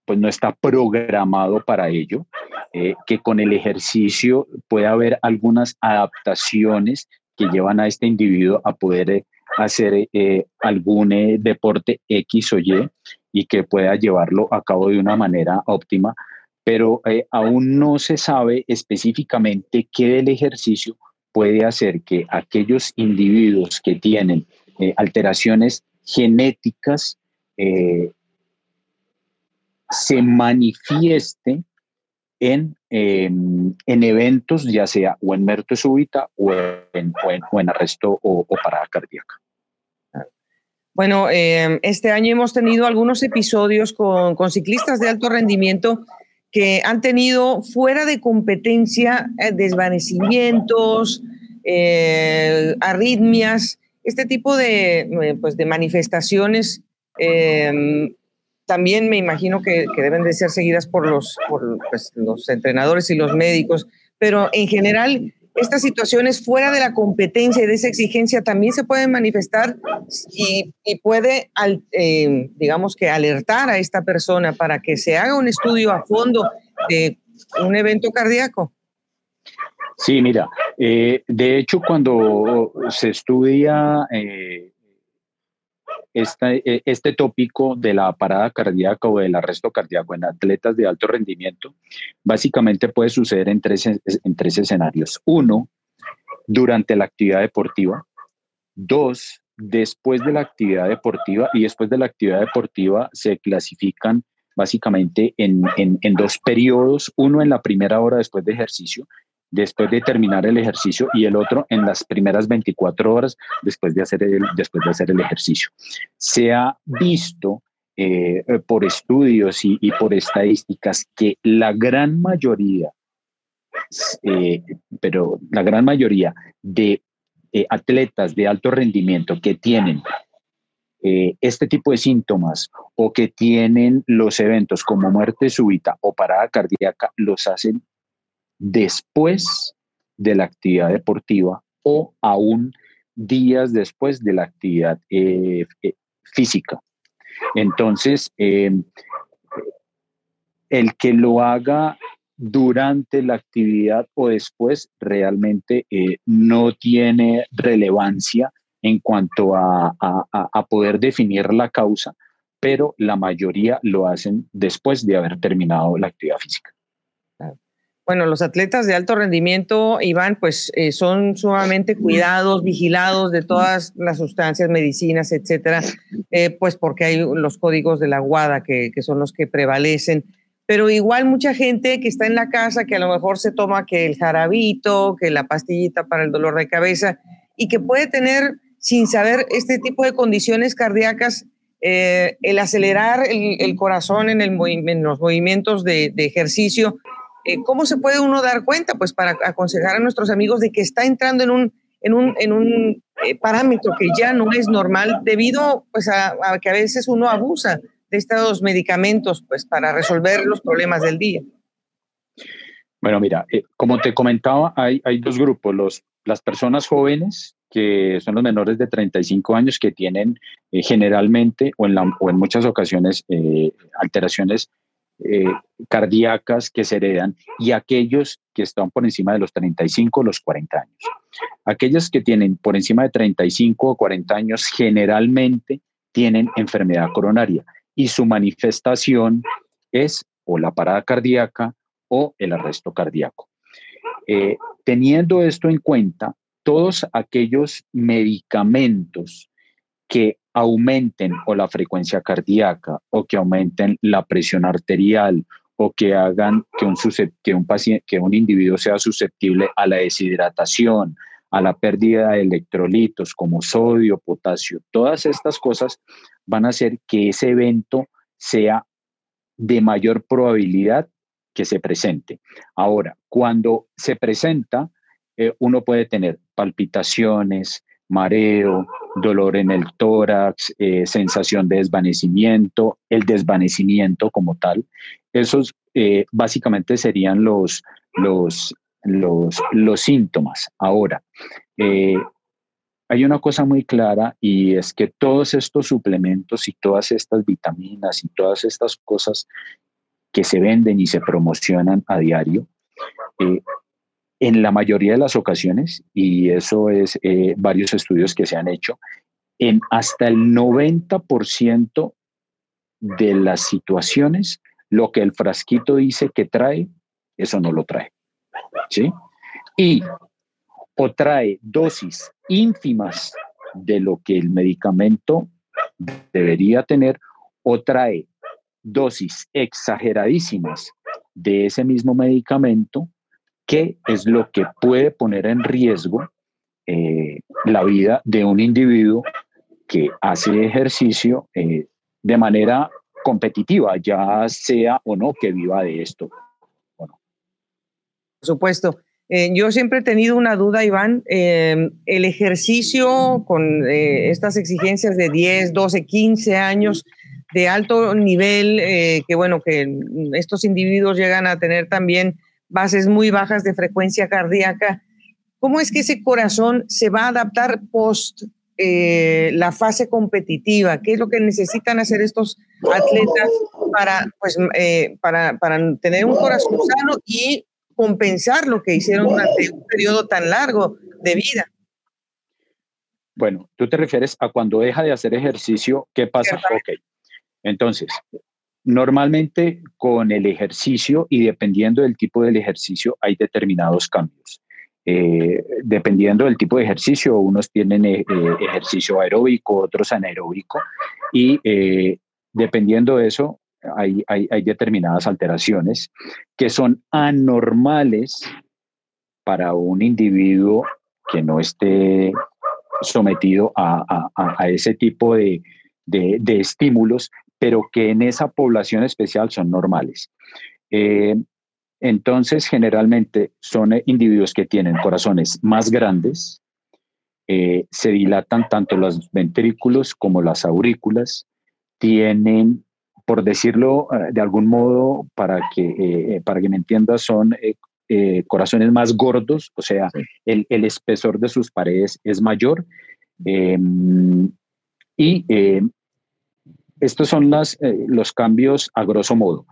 pues no está programado para ello, eh, que con el ejercicio puede haber algunas adaptaciones que llevan a este individuo a poder hacer algún deporte X o Y y que pueda llevarlo a cabo de una manera óptima, pero aún no se sabe específicamente qué del ejercicio puede hacer que aquellos individuos que tienen eh, alteraciones genéticas eh, se manifieste en, em, en, eventos, ya sea o en muerte súbita o en, o en, arresto o, parada cardíaca. Bueno, em, este año hemos tenido algunos episodios con, con ciclistas de alto rendimiento que han tenido fuera de competencia eh, desvanecimientos, eh, arritmias, este tipo de, eh, pues, de manifestaciones. También me imagino que, deben de ser seguidas por pues, los entrenadores y los médicos, pero en general estas situaciones fuera de la competencia y de esa exigencia también se pueden manifestar y, puede, eh, digamos que, alertar a esta persona para que se haga un estudio a fondo de un evento cardíaco. Sí, mira, eh, de hecho cuando se estudia eh, e, este tópico de la parada cardíaca o del arresto cardíaco en atletas de alto rendimiento, básicamente puede suceder en tres, en tres escenarios. Uno, durante la actividad deportiva. Dos, después de la actividad deportiva. Y después de la actividad deportiva se clasifican básicamente en, en dos periodos. Uno en la primera hora después de ejercicio después de terminar el ejercicio y el otro en las primeras 24 horas después de hacer el, después de hacer el ejercicio. Se ha visto eh, por estudios y, por estadísticas que la gran mayoría, eh, pero la gran mayoría de eh, atletas de alto rendimiento que tienen este tipo de síntomas o que tienen los eventos como muerte súbita o parada cardíaca, los hacen después de la actividad deportiva o aún días después de la actividad eh, eh, física. Entonces, em, el que lo haga durante la actividad o después realmente eh, no tiene relevancia en cuanto a, a, poder definir la causa, pero la mayoría lo hacen después de haber terminado la actividad física. Bueno, los atletas de alto rendimiento, Iván, pues eh, son sumamente cuidados, vigilados de todas las sustancias, medicinas, etcétera, eh, pues porque hay los códigos de la guada que, que, son los que prevalecen. Pero igual mucha gente que está en la casa, que a lo mejor se toma que el jarabito, que la pastillita para el dolor de cabeza, y que puede tener, sin saber este tipo de condiciones cardíacas, eh, el acelerar el, corazón en, los movimientos de ejercicio eh, ¿Cómo se puede uno dar cuenta? Pues para aconsejar a nuestros amigos de que está entrando en un, en un, en un eh, parámetro que ya no es normal debido pues, a, que a veces uno abusa de estos medicamentos pues, para resolver los problemas del día. Bueno, mira, eh, como te comentaba, hay, hay dos grupos, los, las personas jóvenes que son los menores de 35 años que tienen generalmente o en, la, o en muchas ocasiones alteraciones eh, cardíacas que se heredan y aquellos que están por encima de los 35 o los 40 años. Aquellos que tienen por encima de 35 o 40 años generalmente tienen enfermedad coronaria y su manifestación es o la parada cardíaca o el arresto cardíaco. Eh, teniendo esto en cuenta, todos aquellos medicamentos que aumenten o la frecuencia cardíaca o que aumenten la presión arterial o que hagan que un, que un, paciente, que un individuo sea susceptible a la deshidratación, a la pérdida de electrolitos como sodio, potasio, todas estas cosas van a hacer que ese evento sea de mayor probabilidad que se presente. Ahora, cuando se presenta, eh, uno puede tener palpitaciones, mareo, dolor en el tórax, eh, sensación de desvanecimiento, el desvanecimiento como tal. Esos eh, básicamente serían los, los, los, los síntomas. Ahora, eh, hay una cosa muy clara y es que todos estos suplementos y todas estas vitaminas y todas estas cosas que se venden y se promocionan a diario, eh, en la mayoría de las ocasiones, y eso es eh, varios estudios que se han hecho, en hasta el 90% de las situaciones, lo que el frasquito dice que trae, eso no lo trae. ¿Sí? Y o trae dosis ínfimas de lo que el medicamento debería tener, o trae dosis exageradísimas de ese mismo medicamento, que es lo que puede poner en riesgo eh, la vida de un individuo que hace ejercicio eh, de manera competitiva, ya sea o no que viva de esto. Por supuesto. Eh, yo siempre he tenido una duda, Iván. el ejercicio con estas exigencias de 10, 12, 15 años de alto nivel, que bueno, que estos individuos llegan a tener también bases muy bajas de frecuencia cardíaca. ¿Cómo es que ese corazón se va a adaptar post eh, la fase competitiva? ¿Qué es lo que necesitan hacer estos atletas para, pues, eh, para, para tener un corazón sano y compensar lo que hicieron durante un periodo tan largo de vida? Bueno, tú te refieres a cuando deja de hacer ejercicio, ¿qué pasa? Ok. Entonces, Normalmente con el ejercicio y dependiendo del tipo del ejercicio hay determinados cambios. Eh, dependiendo del tipo de ejercicio, unos tienen eh, eh, ejercicio aeróbico, otros anaeróbico y dependiendo de eso hay, hay, determinadas alteraciones que son anormales para un individuo que no esté sometido a, a, ese tipo de, de, de, estímulos pero que en esa población especial son normales. Eh, entonces, generalmente son individuos que tienen corazones más grandes, eh, se dilatan tanto los ventrículos como las aurículas, tienen, por decirlo eh, de algún modo, para que, para que me entiendas, son corazones más gordos, o sea, el, el, espesor de sus paredes es mayor. y estos son eh, los cambios a grosso modo.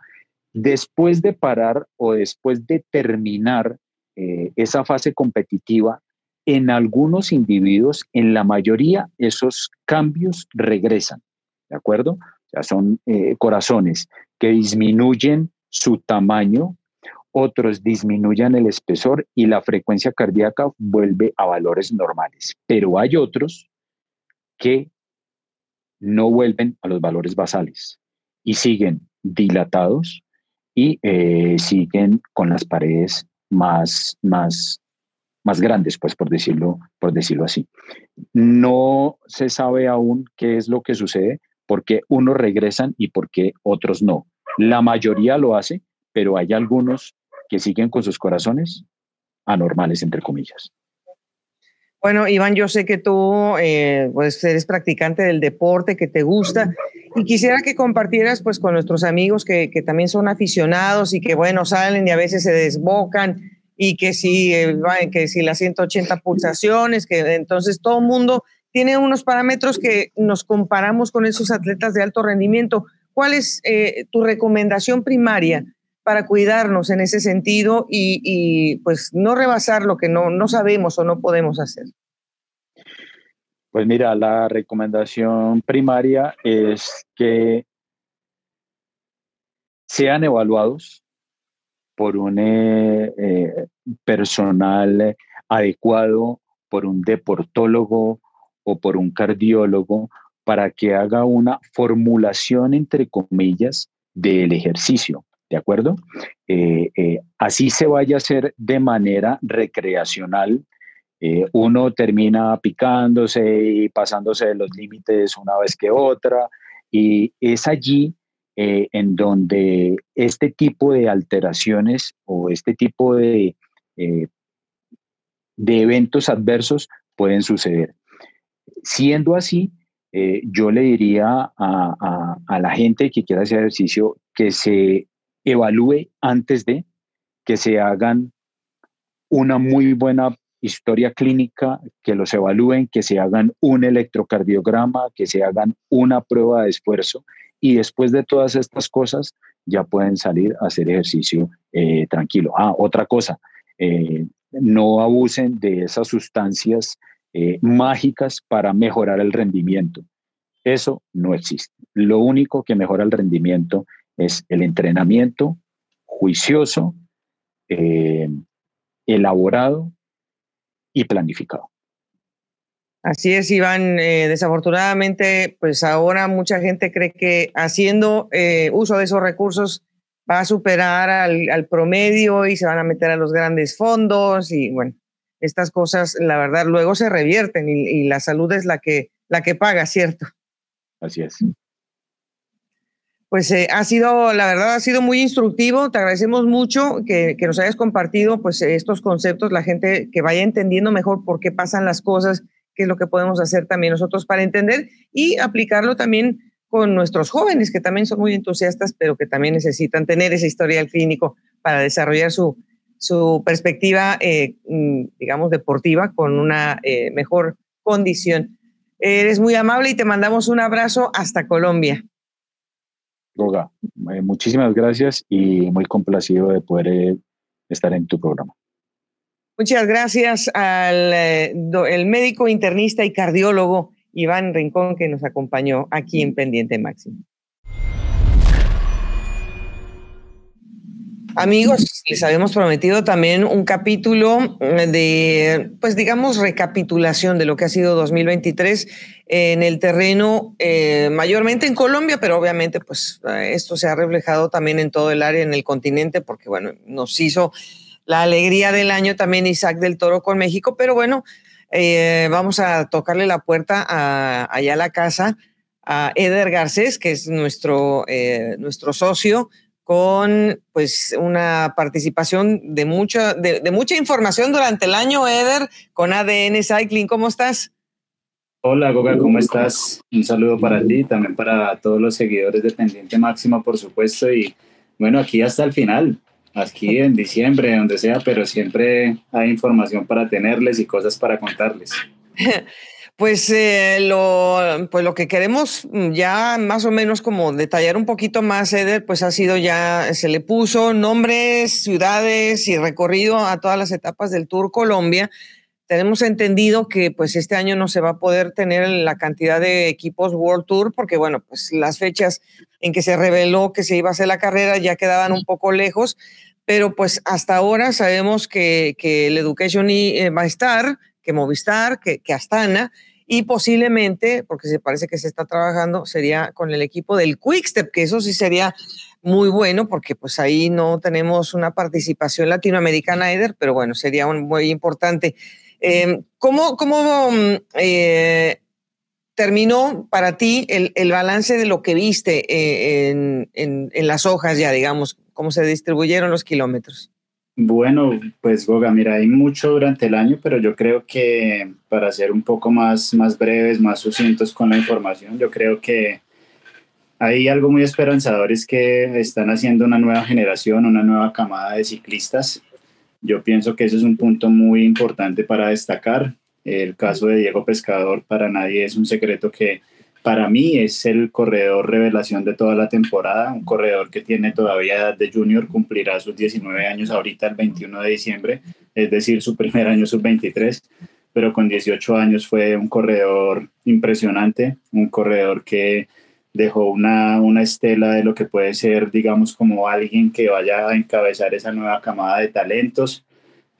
Después de parar o después de terminar eh, esa fase competitiva, en algunos individuos, en la mayoría, esos cambios regresan, ¿de acuerdo? O son eh, corazones que disminuyen su tamaño, otros disminuyen el espesor y la frecuencia cardíaca vuelve a valores normales. Pero hay otros que no vuelven a los valores basales y siguen dilatados y eh, siguen con las paredes más, más, más grandes, pues por decirlo, por decirlo así. No se sabe aún qué es lo que sucede, porque unos regresan y por qué otros no. La mayoría lo hace, pero hay algunos que siguen con sus corazones anormales, entre comillas. Bueno, Iván, yo sé que tú eh, pues eres practicante del deporte, que te gusta, y quisiera que compartieras pues con nuestros amigos que, que también son aficionados y que bueno, salen y a veces se desbocan y que si, eh, que si las 180 pulsaciones, que entonces todo mundo tiene unos parámetros que nos comparamos con esos atletas de alto rendimiento. ¿Cuál es eh, tu recomendación primaria para cuidarnos en ese sentido y, pues no rebasar lo que no, no sabemos o no podemos hacer? Pues mira, la recomendación primaria es que sean evaluados por un eh, eh, personal adecuado, por un deportólogo o por un cardiólogo, para que haga una formulación, entre comillas, del ejercicio. ¿De acuerdo? Eh, eh, así se vaya a hacer de manera recreacional. Eh, uno termina picándose y pasándose de los límites una vez que otra, y es allí en donde este tipo de alteraciones o este tipo de, de eventos adversos pueden suceder. Siendo así, yo le diría a, a, la gente que quiera hacer ejercicio que se evalúe antes de que se hagan una muy buena historia clínica, que los evalúen, que se hagan un electrocardiograma, que se hagan una prueba de esfuerzo y después de todas estas cosas ya pueden salir a hacer ejercicio eh, tranquilo. Ah, otra cosa, eh, no abusen de esas sustancias eh, mágicas para mejorar el rendimiento. Eso no existe. Lo único que mejora el rendimiento es el entrenamiento juicioso, elaborado y planificado. Así es, Iván. Eh, desafortunadamente, pues ahora mucha gente cree que haciendo eh, uso de esos recursos va a superar al, promedio y se van a meter a los grandes fondos y bueno, estas cosas, la verdad, luego se revierten y, la salud es la que, la que paga, ¿cierto? Así es. Pues eh, ha sido, la verdad, ha sido muy instructivo. Te agradecemos mucho que, nos hayas compartido pues, estos conceptos, la gente que vaya entendiendo mejor por qué pasan las cosas, qué es lo que podemos hacer también nosotros para entender y aplicarlo también con nuestros jóvenes, que también son muy entusiastas, pero que también necesitan tener ese historial clínico para desarrollar su, su perspectiva, eh, mm, digamos, deportiva con una eh, mejor condición. Eres muy amable y te mandamos un abrazo hasta Colombia. Goga, eh, muchísimas gracias y muy complacido de poder eh, estar en tu programa. Muchas gracias al eh, el médico internista y cardiólogo Iván Rincón que nos acompañó aquí en Pendiente Máximo. Amigos, les habíamos prometido también un capítulo de, pues digamos, recapitulación de lo que ha sido 2023 en el terreno, eh, mayormente en Colombia, pero obviamente pues esto se ha reflejado también en todo el área, en el continente, porque bueno, nos hizo la alegría del año también Isaac del Toro con México, pero bueno, eh, vamos a tocarle la puerta a, allá a la casa a Eder Garcés, que es nuestro, eh, nuestro socio, con pues una participación de mucha, de, mucha información durante el año, Eder, con ADN Cycling. ¿Cómo estás? Hola, Goga, ¿cómo estás? Un saludo para ti, también para todos los seguidores de Pendiente Máxima, por supuesto. Y bueno, aquí hasta el final, aquí en diciembre, donde sea, pero siempre hay información para tenerles y cosas para contarles. Pues, eh, lo, pues lo que queremos ya más o menos como detallar un poquito más, Eder, pues ha sido ya, se le puso nombres, ciudades y recorrido a todas las etapas del Tour Colombia. Tenemos entendido que pues este año no se va a poder tener la cantidad de equipos World Tour porque bueno, pues las fechas en que se reveló que se iba a hacer la carrera ya quedaban un poco lejos, pero pues hasta ahora sabemos que, que el Education eh, va a estar, que Movistar, que, que Astana, y posiblemente, porque se parece que se está trabajando, sería con el equipo del Quickstep, que eso sí sería muy bueno, porque pues ahí no tenemos una participación latinoamericana, Eder, pero bueno, sería muy importante. Em, ¿Cómo, cómo eh, terminó para ti el, el, balance de lo que viste eh, en, en, en las hojas ya, digamos, cómo se distribuyeron los kilómetros? Bueno, pues Goga, mira, hay mucho durante el año, pero yo creo que para ser un poco más, más breves, más sucintos con la información, yo creo que hay algo muy esperanzador, es que están haciendo una nueva generación, una nueva camada de ciclistas. Yo pienso que eso es un punto muy importante para destacar. El caso de Diego Pescador para nadie es un secreto que para mí es el corredor revelación de toda la temporada, un corredor que tiene todavía edad de junior, cumplirá sus 19 años ahorita el 21 de diciembre, es decir, su primer año sub-23, pero con 18 años fue un corredor impresionante, un corredor que dejó una, una estela de lo que puede ser, digamos, como alguien que vaya a encabezar esa nueva camada de talentos.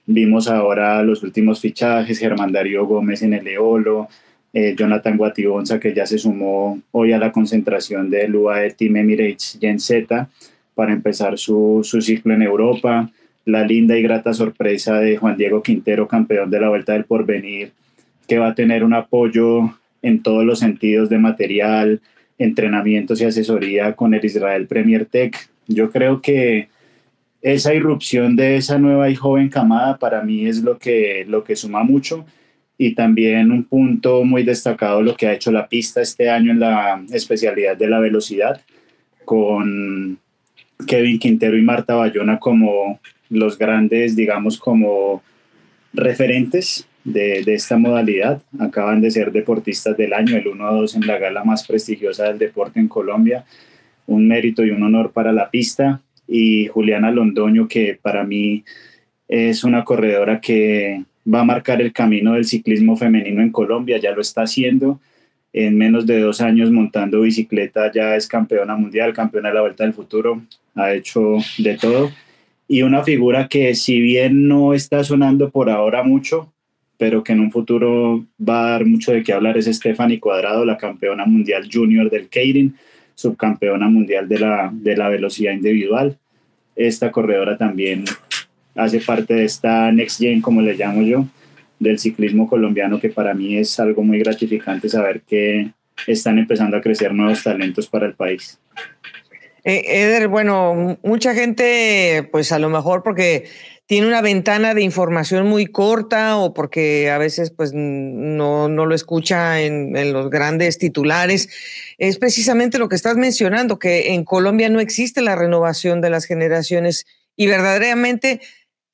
Vimos ahora los últimos fichajes, Germán Darío Gómez en el Eolo, eh, Jonathan Guatibonza, que ya se sumó hoy a la concentración del UAE Team Emirates Gen Z para empezar su, su ciclo en Europa. La linda y grata sorpresa de Juan Diego Quintero, campeón de la Vuelta del Porvenir, que va a tener un apoyo en todos los sentidos de material, entrenamientos y asesoría con el Israel Premier Tech. Yo creo que esa irrupción de esa nueva y joven camada para mí es lo que, lo que suma mucho y también un punto muy destacado lo que ha hecho la pista este año en la especialidad de la velocidad con Kevin Quintero y Marta Bayona como los grandes, digamos, como referentes de, de, esta modalidad. Acaban de ser deportistas del año, el 1-2 en la gala más prestigiosa del deporte en Colombia. Un mérito y un honor para la pista. Y Juliana Londoño, que para mí es una corredora que va a marcar el camino del ciclismo femenino en Colombia, ya lo está haciendo. En menos de dos años montando bicicleta ya es campeona mundial, campeona de la Vuelta del Futuro, ha hecho de todo. Y una figura que si bien no está sonando por ahora mucho, pero que en un futuro va a dar mucho de qué hablar es Stephanie Cuadrado, la campeona mundial junior del Keirin, subcampeona mundial de la, de la velocidad individual. Esta corredora también hace parte de esta Next Gen, como le llamo yo, del ciclismo colombiano, que para mí es algo muy gratificante saber que están empezando a crecer nuevos talentos para el país. Eh, Eder, bueno, mucha gente, pues a lo mejor porque tiene una ventana de información muy corta o porque a veces pues no, no lo escucha en, en, los grandes titulares, es precisamente lo que estás mencionando, que en Colombia no existe la renovación de las generaciones y verdaderamente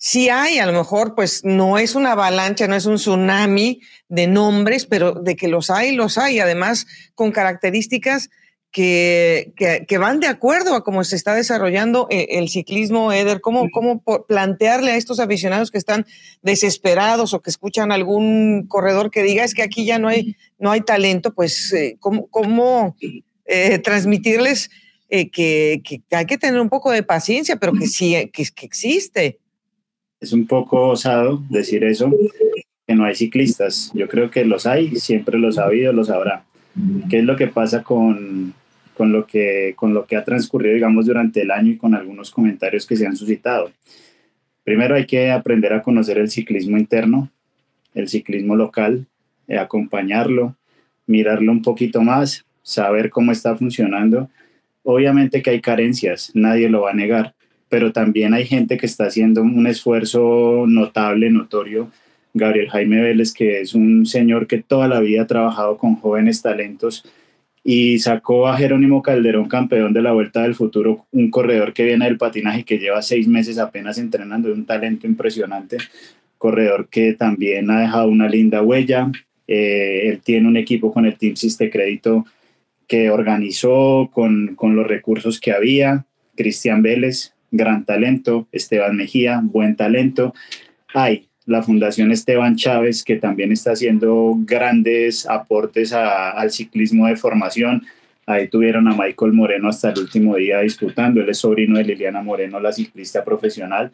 sí hay, a lo mejor, pues no es una avalancha, no es un tsunami de nombres, pero de que los hay, los hay, además con características que, que, que van de acuerdo a cómo se está desarrollando el, el ciclismo, Eder, cómo, cómo plantearle a estos aficionados que están desesperados o que escuchan algún corredor que diga es que aquí ya no hay, no hay talento, pues eh, cómo, cómo eh, transmitirles eh, que, que, hay que tener un poco de paciencia, pero que sí, que existe es un poco osado decir eso, que no hay ciclistas. Yo creo que los hay, siempre los ha habido, los habrá. ¿Qué es lo que pasa con, con, lo que, con lo que ha transcurrido, digamos, durante el año y con algunos comentarios que se han suscitado? Primero hay que aprender a conocer el ciclismo interno, el ciclismo local, eh, acompañarlo, mirarlo un poquito más, saber cómo está funcionando. Obviamente que hay carencias, nadie lo va a negar, pero también hay gente que está haciendo un esfuerzo notable, notorio. Gabriel Jaime Vélez, que es un señor que toda la vida ha trabajado con jóvenes talentos y sacó a Jerónimo Calderón campeón de la Vuelta del Futuro, un corredor que viene del patinaje y que lleva seis meses apenas entrenando, un talento impresionante, corredor que también ha dejado una linda huella. Eh, él tiene un equipo con el Team Siste Crédito que organizó con, con los recursos que había. Cristian Vélez, gran talento, Esteban Mejía, buen talento. Hay la Fundación Esteban Chávez, que también está haciendo grandes aportes al ciclismo de formación. Ahí tuvieron a Michael Moreno hasta el último día disputando. Él es sobrino de Liliana Moreno, la ciclista profesional.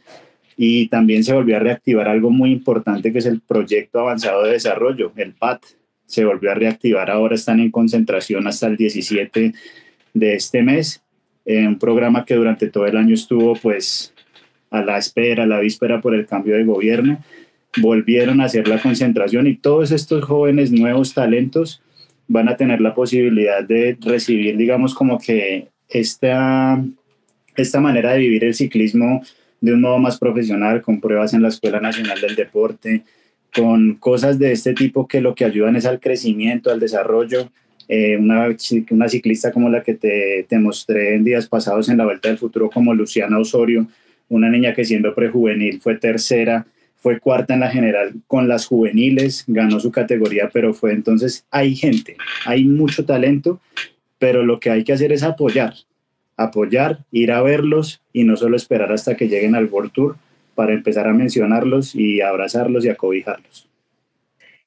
Y también se volvió a reactivar algo muy importante que es el Proyecto Avanzado de Desarrollo, el PAT. Se volvió a reactivar, ahora están en concentración hasta el 17 de este mes eh, un programa que durante todo el año estuvo pues a la espera, a la víspera por el cambio de gobierno, volvieron a hacer la concentración y todos estos jóvenes nuevos talentos van a tener la posibilidad de recibir, digamos, como que esta, esta manera de vivir el ciclismo de un modo más profesional, con pruebas en la Escuela Nacional del Deporte, con cosas de este tipo que lo que ayudan es al crecimiento, al desarrollo eh, una, una, ciclista como la que te, te, mostré en días pasados en la Vuelta del Futuro, como Luciana Osorio, una niña que siendo prejuvenil fue tercera, fue cuarta en la general con las juveniles, ganó su categoría, pero fue entonces, hay gente, hay mucho talento, pero lo que hay que hacer es apoyar, apoyar, ir a verlos y no solo esperar hasta que lleguen al World Tour para empezar a mencionarlos y abrazarlos y acobijarlos.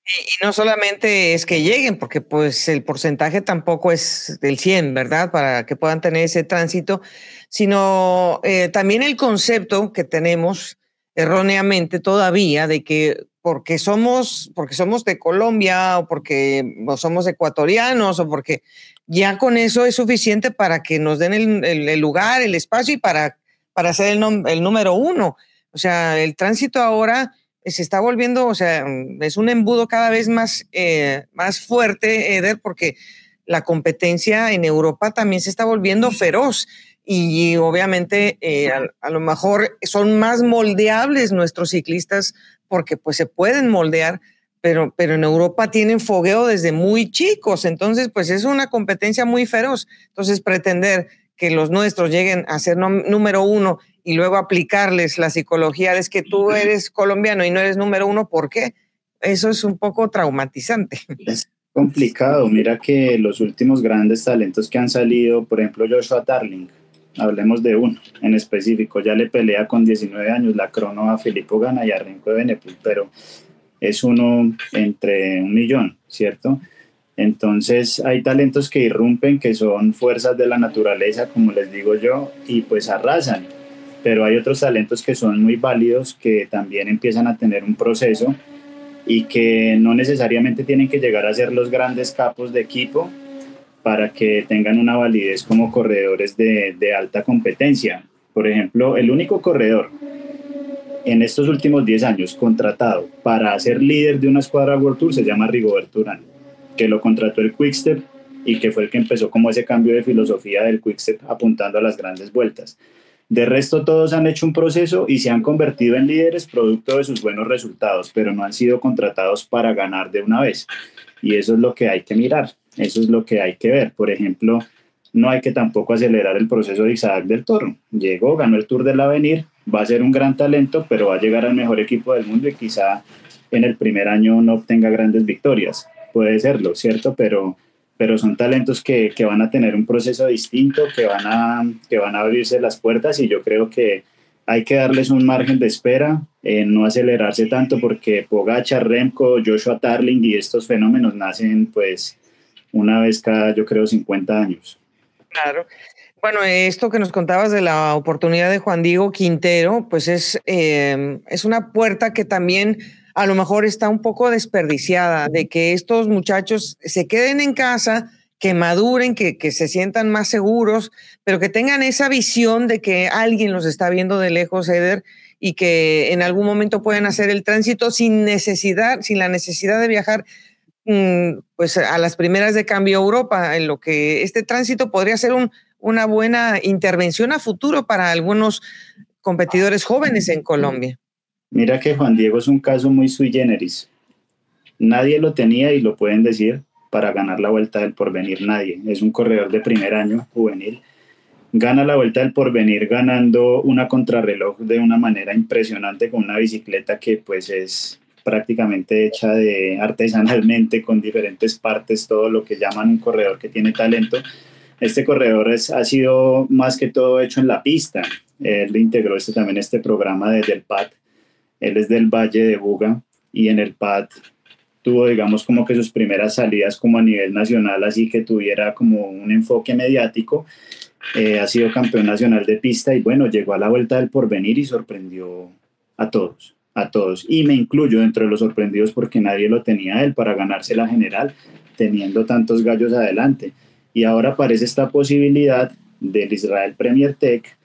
Y no solamente es que lleguen, porque pues el porcentaje tampoco es del 100, ¿verdad? Para que puedan tener ese tránsito, sino eh, también el concepto que tenemos erróneamente todavía de que porque somos, porque somos de Colombia o porque somos ecuatorianos o porque ya con eso es suficiente para que nos den el, el, el lugar, el espacio y para, para ser el, el número uno. O sea, el tránsito ahora se está volviendo, o sea, es un embudo cada vez más, eh, más fuerte, Eder, porque la competencia en Europa también se está volviendo feroz y obviamente eh, a, a, lo mejor son más moldeables nuestros ciclistas porque pues se pueden moldear, pero, pero en Europa tienen fogueo desde muy chicos, entonces pues es una competencia muy feroz. Entonces pretender que los nuestros lleguen a ser número uno y luego aplicarles la psicología de es que tú eres colombiano y no eres número uno, ¿por qué? Eso es un poco traumatizante. Es complicado. Mira que los últimos grandes talentos que han salido, por ejemplo, Joshua Darling, hablemos de uno en específico, ya le pelea con 19 años la crono a Filippo Gana y a Renko de Benepul, pero es uno entre un millón, ¿cierto? Entonces hay talentos que irrumpen, que son fuerzas de la naturaleza, como les digo yo, y pues arrasan. Pero hay otros talentos que son muy válidos, que también empiezan a tener un proceso y que no necesariamente tienen que llegar a ser los grandes capos de equipo para que tengan una validez como corredores de, alta competencia. Por ejemplo, el único corredor en estos últimos 10 años contratado para ser líder de una escuadra World Tour se llama Rigobert Urán que lo contrató el Quickstep y que fue el que empezó como ese cambio de filosofía del Quickstep apuntando a las grandes vueltas. De resto, todos han hecho un proceso y se han convertido en líderes producto de sus buenos resultados, pero no han sido contratados para ganar de una vez. Y eso es lo que hay que mirar, eso es lo que hay que ver. Por ejemplo, no hay que tampoco acelerar el proceso de Isaac del Toro. Llegó, ganó el Tour del Avenir, va a ser un gran talento, pero va a llegar al mejor equipo del mundo y quizá en el primer año no obtenga grandes victorias puede serlo, ¿cierto? Pero, pero son talentos que, que, van a tener un proceso distinto, que van, a, que van a abrirse las puertas y yo creo que hay que darles un margen de espera, eh, no acelerarse tanto porque Pogacha, Remco, Joshua Tarling y estos fenómenos nacen pues una vez cada, yo creo, 50 años. Claro. Bueno, esto que nos contabas de la oportunidad de Juan Diego Quintero, pues es, eh, es una puerta que también a lo mejor está un poco desperdiciada, de que estos muchachos se queden en casa, que maduren, que, que, se sientan más seguros, pero que tengan esa visión de que alguien los está viendo de lejos, Eder, y que en algún momento puedan hacer el tránsito sin necesidad, sin la necesidad de viajar mm, pues a las primeras de cambio a Europa, en lo que este tránsito podría ser un, una buena intervención a futuro para algunos competidores jóvenes en Colombia. Mira que Juan Diego es un caso muy sui generis. Nadie lo tenía y lo pueden decir para ganar la vuelta del porvenir. Nadie. Es un corredor de primer año juvenil. Gana la vuelta del porvenir ganando una contrarreloj de una manera impresionante con una bicicleta que pues es prácticamente hecha de artesanalmente con diferentes partes, todo lo que llaman un corredor que tiene talento. Este corredor es, ha sido más que todo hecho en la pista. Él integró este, también este programa desde el PAD él es del Valle de Buga y en el PAD tuvo, digamos, como que sus primeras salidas como a nivel nacional, así que tuviera como un enfoque mediático. Eh, ha sido campeón nacional de pista y bueno, llegó a la vuelta del porvenir y sorprendió a todos, a todos. Y me incluyo dentro de los sorprendidos porque nadie lo tenía él para ganarse la general, teniendo tantos gallos adelante. Y ahora aparece esta posibilidad del Israel Premier Tech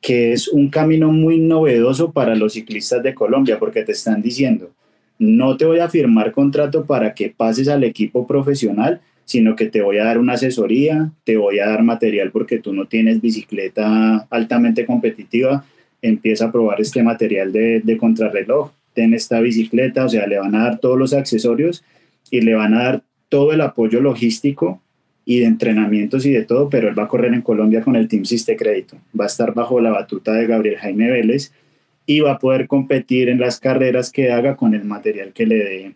que es un camino muy novedoso para los ciclistas de Colombia, porque te están diciendo, no te voy a firmar contrato para que pases al equipo profesional, sino que te voy a dar una asesoría, te voy a dar material porque tú no tienes bicicleta altamente competitiva, empieza a probar este material de, contrarreloj, ten esta bicicleta, o sea, le van a dar todos los accesorios y le van a dar todo el apoyo logístico y de entrenamientos y de todo, pero él va a correr en Colombia con el Team Siste Crédito. Va a estar bajo la batuta de Gabriel Jaime Vélez y va a poder competir en las carreras que haga con el material que le dé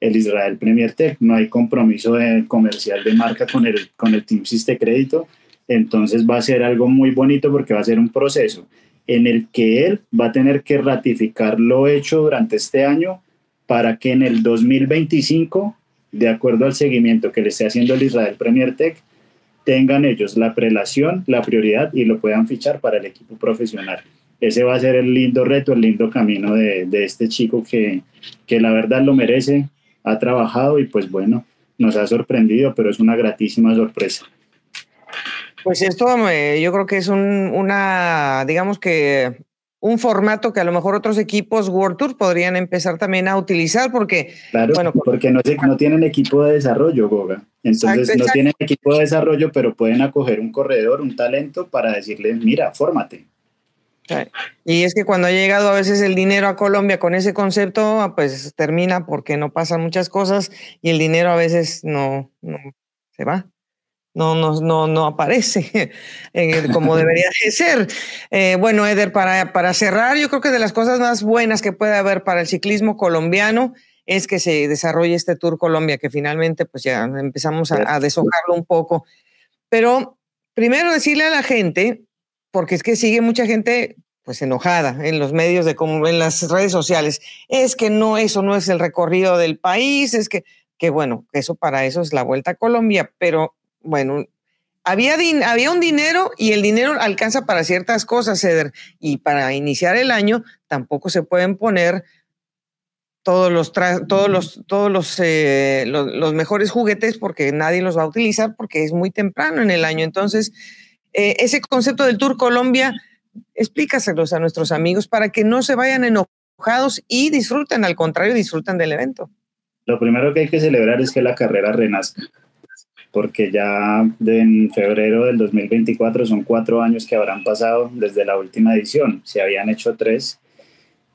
el Israel Premier Tech. No hay compromiso de comercial de marca con el, con el Team Siste Crédito. Entonces va a ser algo muy bonito porque va a ser un proceso en el que él va a tener que ratificar lo hecho durante este año para que en el 2025 de acuerdo al seguimiento que le esté haciendo el Israel Premier Tech, tengan ellos la prelación, la prioridad y lo puedan fichar para el equipo profesional. Ese va a ser el lindo reto, el lindo camino de, este chico que, que la verdad lo merece, ha trabajado y pues bueno, nos ha sorprendido, pero es una gratísima sorpresa. Pues esto eh, yo creo que es una, digamos que un formato que a lo mejor otros equipos World Tour podrían empezar también a utilizar porque... Claro, bueno, porque no, no tienen equipo de desarrollo, Goga. Entonces no tienen equipo de desarrollo, pero pueden acoger un corredor, un talento para decirle, mira, fórmate. Y es que cuando ha llegado a veces el dinero a Colombia con ese concepto, pues termina porque no pasan muchas cosas y el dinero a veces no, no se va. No, no, no, no aparece eh, como debería de ser. Eh, bueno, Eder, para, para cerrar, yo creo que de las cosas más buenas que puede haber para el ciclismo colombiano es que se desarrolle este Tour Colombia, que finalmente pues ya empezamos a, a deshojarlo un poco. Pero primero decirle a la gente, porque es que sigue mucha gente pues enojada en los medios de como en las redes sociales, es que no, eso no es el recorrido del país, es que, que bueno, eso para eso es la vuelta a Colombia, pero bueno, había, había un dinero y el dinero alcanza para ciertas cosas, Ceder, y para iniciar el año tampoco se pueden poner todos los, todos los, todos los, eh, los, mejores juguetes porque nadie los va a utilizar porque es muy temprano en el año. Entonces, eh, ese concepto del Tour Colombia, explícaselos a nuestros amigos para que no se vayan enojados y disfruten, al contrario, disfruten del evento. Lo primero que hay que celebrar es que la carrera renazca porque ya en febrero del 2024 son cuatro años que habrán pasado desde la última edición, se habían hecho tres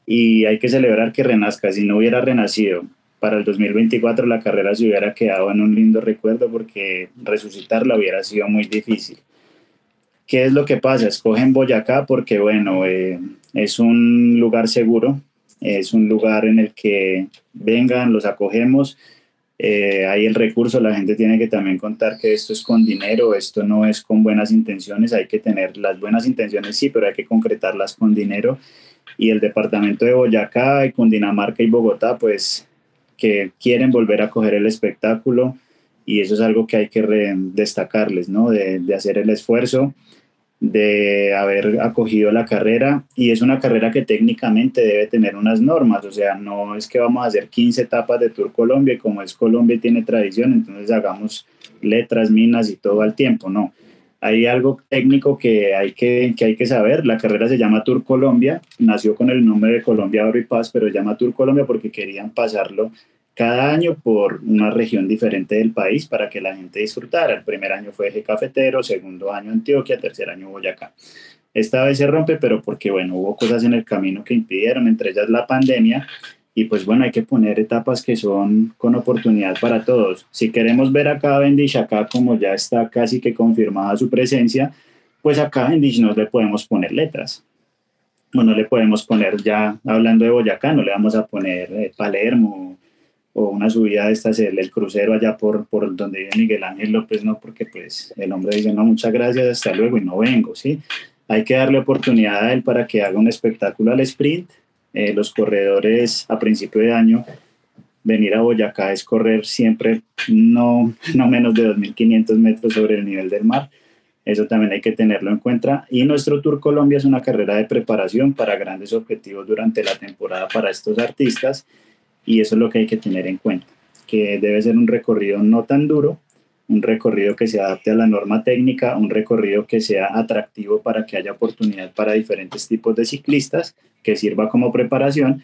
y hay que celebrar que renazca, si no hubiera renacido para el 2024 la carrera se hubiera quedado en un lindo recuerdo porque resucitarla hubiera sido muy difícil. ¿Qué es lo que pasa? Escogen Boyacá porque, bueno, eh, es un lugar seguro, es un lugar en el que vengan, los acogemos, eh, hay el recurso, la gente tiene que también contar que esto es con dinero, esto no es con buenas intenciones, hay que tener las buenas intenciones, sí, pero hay que concretarlas con dinero. Y el departamento de Boyacá y Cundinamarca y Bogotá, pues que quieren volver a coger el espectáculo y eso es algo que hay que destacarles, ¿no? De, de hacer el esfuerzo de haber acogido la carrera y es una carrera que técnicamente debe tener unas normas, o sea, no es que vamos a hacer 15 etapas de Tour Colombia y como es Colombia y tiene tradición, entonces hagamos letras, minas y todo al tiempo, no. Hay algo técnico que hay que, que hay que saber, la carrera se llama Tour Colombia, nació con el nombre de Colombia Oro y Paz, pero se llama Tour Colombia porque querían pasarlo cada año por una región diferente del país para que la gente disfrutara. El primer año fue Eje Cafetero, segundo año Antioquia, tercer año Boyacá. Esta vez se rompe, pero porque, bueno, hubo cosas en el camino que impidieron, entre ellas la pandemia, y pues bueno, hay que poner etapas que son con oportunidad para todos. Si queremos ver a Cavendish acá como ya está casi que confirmada su presencia, pues a Cavendish no le podemos poner letras. O no le podemos poner ya, hablando de Boyacá, no le vamos a poner eh, Palermo, o una subida de estas, el, el, crucero allá por, por donde vive Miguel Ángel López, no, porque pues el hombre dice, no, muchas gracias, hasta luego y no vengo, ¿sí? Hay que darle oportunidad a él para que haga un espectáculo al sprint. Eh, los corredores a principio de año, venir a Boyacá es correr siempre no, no menos de 2.500 metros sobre el nivel del mar. Eso también hay que tenerlo en cuenta. Y nuestro Tour Colombia es una carrera de preparación para grandes objetivos durante la temporada para estos artistas y eso es lo que hay que tener en cuenta, que debe ser un recorrido no tan duro, un recorrido que se adapte a la norma técnica, un recorrido que sea atractivo para que haya oportunidad para diferentes tipos de ciclistas, que sirva como preparación.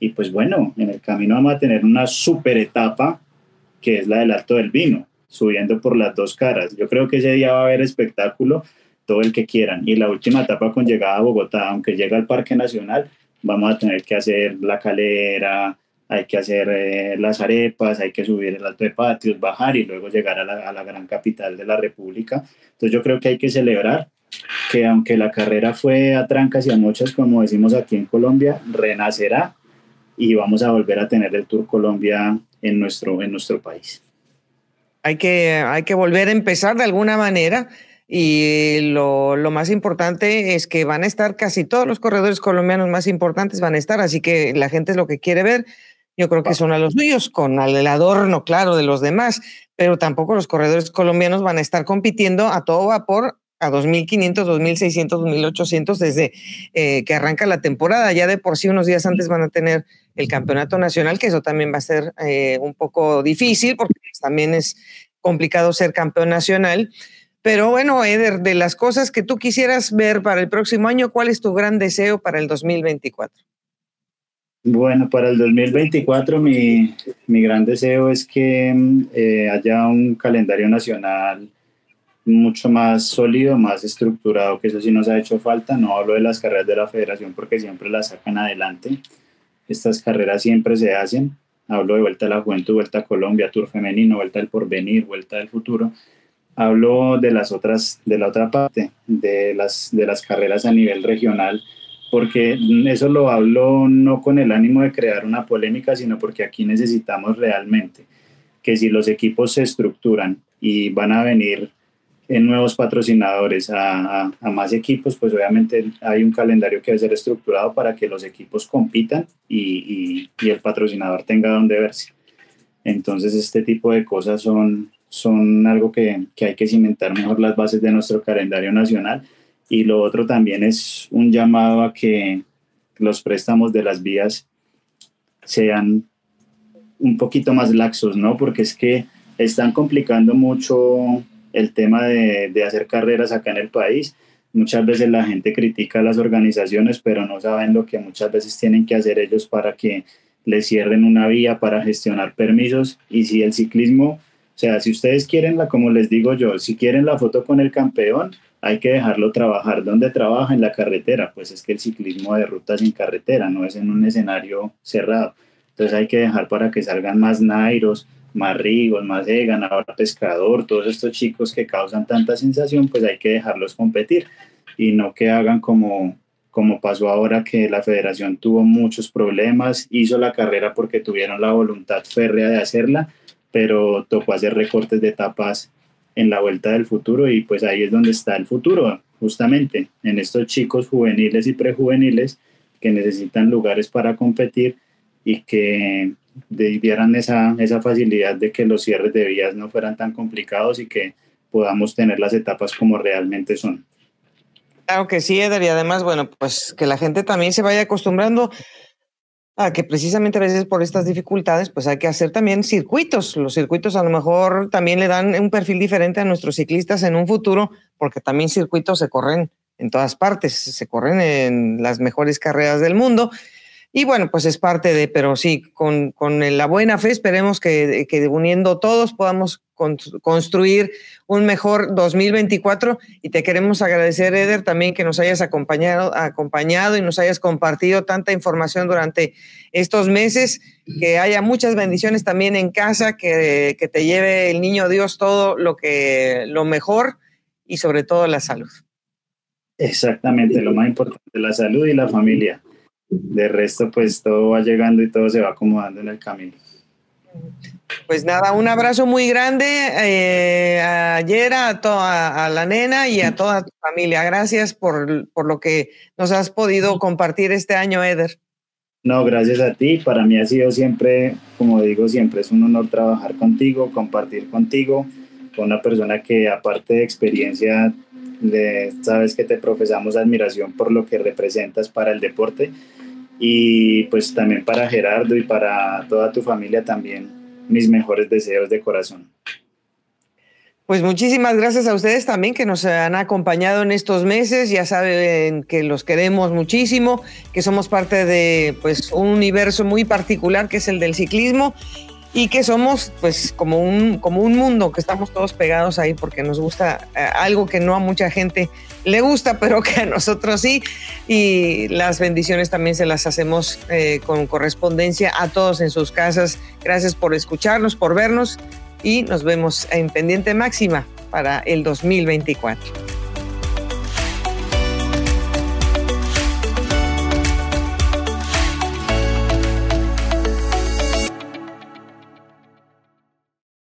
Y pues bueno, en el camino vamos a tener una super etapa que es la del Alto del Vino, subiendo por las dos caras. Yo creo que ese día va a haber espectáculo, todo el que quieran. Y la última etapa con llegada a Bogotá, aunque llega al Parque Nacional, vamos a tener que hacer la calera, hay que hacer eh, las arepas, hay que subir el alto de patios, bajar y luego llegar a la, gran capital de la República. Entonces yo creo que hay que celebrar que aunque la carrera fue a trancas y a muchas, como decimos aquí en Colombia, renacerá y vamos a volver a tener el Tour Colombia en nuestro, en nuestro país. Hay que, hay que volver a empezar de alguna manera y lo, lo, más importante es que van a estar casi todos los corredores colombianos más importantes van a estar, así que la gente es lo que quiere ver. Yo creo que son a los suyos, con el adorno, claro, de los demás, pero tampoco los corredores colombianos van a estar compitiendo a todo vapor a 2.500, 2.600, 2.800 desde eh, que arranca la temporada. Ya de por sí unos días antes van a tener el campeonato nacional, que eso también va a ser eh, un poco difícil porque también es complicado ser campeón nacional. Pero bueno, Eder, de las cosas que tú quisieras ver para el próximo año, ¿cuál es tu gran deseo para el 2024? Bueno, para el 2024 mi, mi gran deseo es que eh, haya un calendario nacional mucho más sólido, más estructurado, que eso sí nos ha hecho falta. No hablo de las carreras de la federación porque siempre las sacan adelante. Estas carreras siempre se hacen. Hablo de Vuelta a la Juventud, Vuelta a Colombia, Tour Femenino, Vuelta del Porvenir, Vuelta del Futuro. hablo de las otras, de la otra parte, de las, de las carreras a nivel regional, porque eso lo hablo no con el ánimo de crear una polémica, sino porque aquí necesitamos realmente que si los equipos se estructuran y van a venir en nuevos patrocinadores a, a, más equipos, pues obviamente hay un calendario que debe ser estructurado para que los equipos compitan y, y, y el patrocinador tenga donde verse. Entonces este tipo de cosas son, son algo que, que, hay que cimentar mejor las bases de nuestro calendario nacional. Y lo otro también es un llamado a que los préstamos de las vías sean un poquito más laxos, ¿no? Porque es que están complicando mucho el tema de, de, hacer carreras acá en el país. Muchas veces la gente critica a las organizaciones, pero no saben lo que muchas veces tienen que hacer ellos para que les cierren una vía, para gestionar permisos. Y si el ciclismo, o sea, si ustedes quieren, la, como les digo yo, si quieren la foto con el campeón, hay que dejarlo trabajar. ¿Dónde trabaja? En la carretera. Pues es que el ciclismo de rutas en carretera, no es en un escenario cerrado. Entonces hay que dejar para que salgan más Nairos, más Rigos, más Egan, ahora Pescador, todos estos chicos que causan tanta sensación, pues hay que dejarlos competir y no que hagan como, como pasó ahora que la federación tuvo muchos problemas, hizo la carrera porque tuvieron la voluntad férrea de hacerla, pero tocó hacer recortes de etapas en la vuelta del futuro y pues ahí es donde está el futuro, justamente en estos chicos juveniles y prejuveniles que necesitan lugares para competir y que dieran esa, esa facilidad de que los cierres de vías no fueran tan complicados y que podamos tener las etapas como realmente son. Claro que sí, Eder, y además, bueno, pues que la gente también se vaya acostumbrando a que precisamente a veces por estas dificultades, pues hay que hacer también circuitos. Los circuitos a lo mejor también le dan un perfil diferente a nuestros ciclistas en un futuro, porque también circuitos se corren en todas partes, se corren en las mejores carreras del mundo y bueno, pues es parte de, pero sí, con, con la buena fe esperemos que, que uniendo todos podamos con, construir un mejor 2024 y te queremos agradecer, Eder, también que nos hayas acompañado, acompañado y nos hayas compartido tanta información durante estos meses, que haya muchas bendiciones también en casa, que, que te lleve el niño Dios todo lo, que, lo mejor y sobre todo la salud. Exactamente, lo más importante, la salud y la familia de resto, pues todo va llegando y todo se va acomodando en el camino. Pues nada, un abrazo muy grande eh, ayer a, toda, a la nena y a toda tu familia. Gracias por, por lo que nos has podido compartir este año, Eder. No, gracias a ti. Para mí ha sido siempre, como digo, siempre es un honor trabajar contigo, compartir contigo, con una persona que aparte de experiencia, sabes que te profesamos admiración por lo que representas para el deporte y pues también para Gerardo y para toda tu familia también mis mejores deseos de corazón. Pues muchísimas gracias a ustedes también que nos han acompañado en estos meses. Ya saben que los queremos muchísimo, que somos parte de pues un universo muy particular que es el del ciclismo y que somos pues como un, como un mundo, que estamos todos pegados ahí porque nos gusta eh, algo que no a mucha gente le gusta, pero que a nosotros sí. Y las bendiciones también se las hacemos eh, con correspondencia a todos en sus casas. Gracias por escucharnos, por vernos y nos vemos en pendiente máxima para el 2024.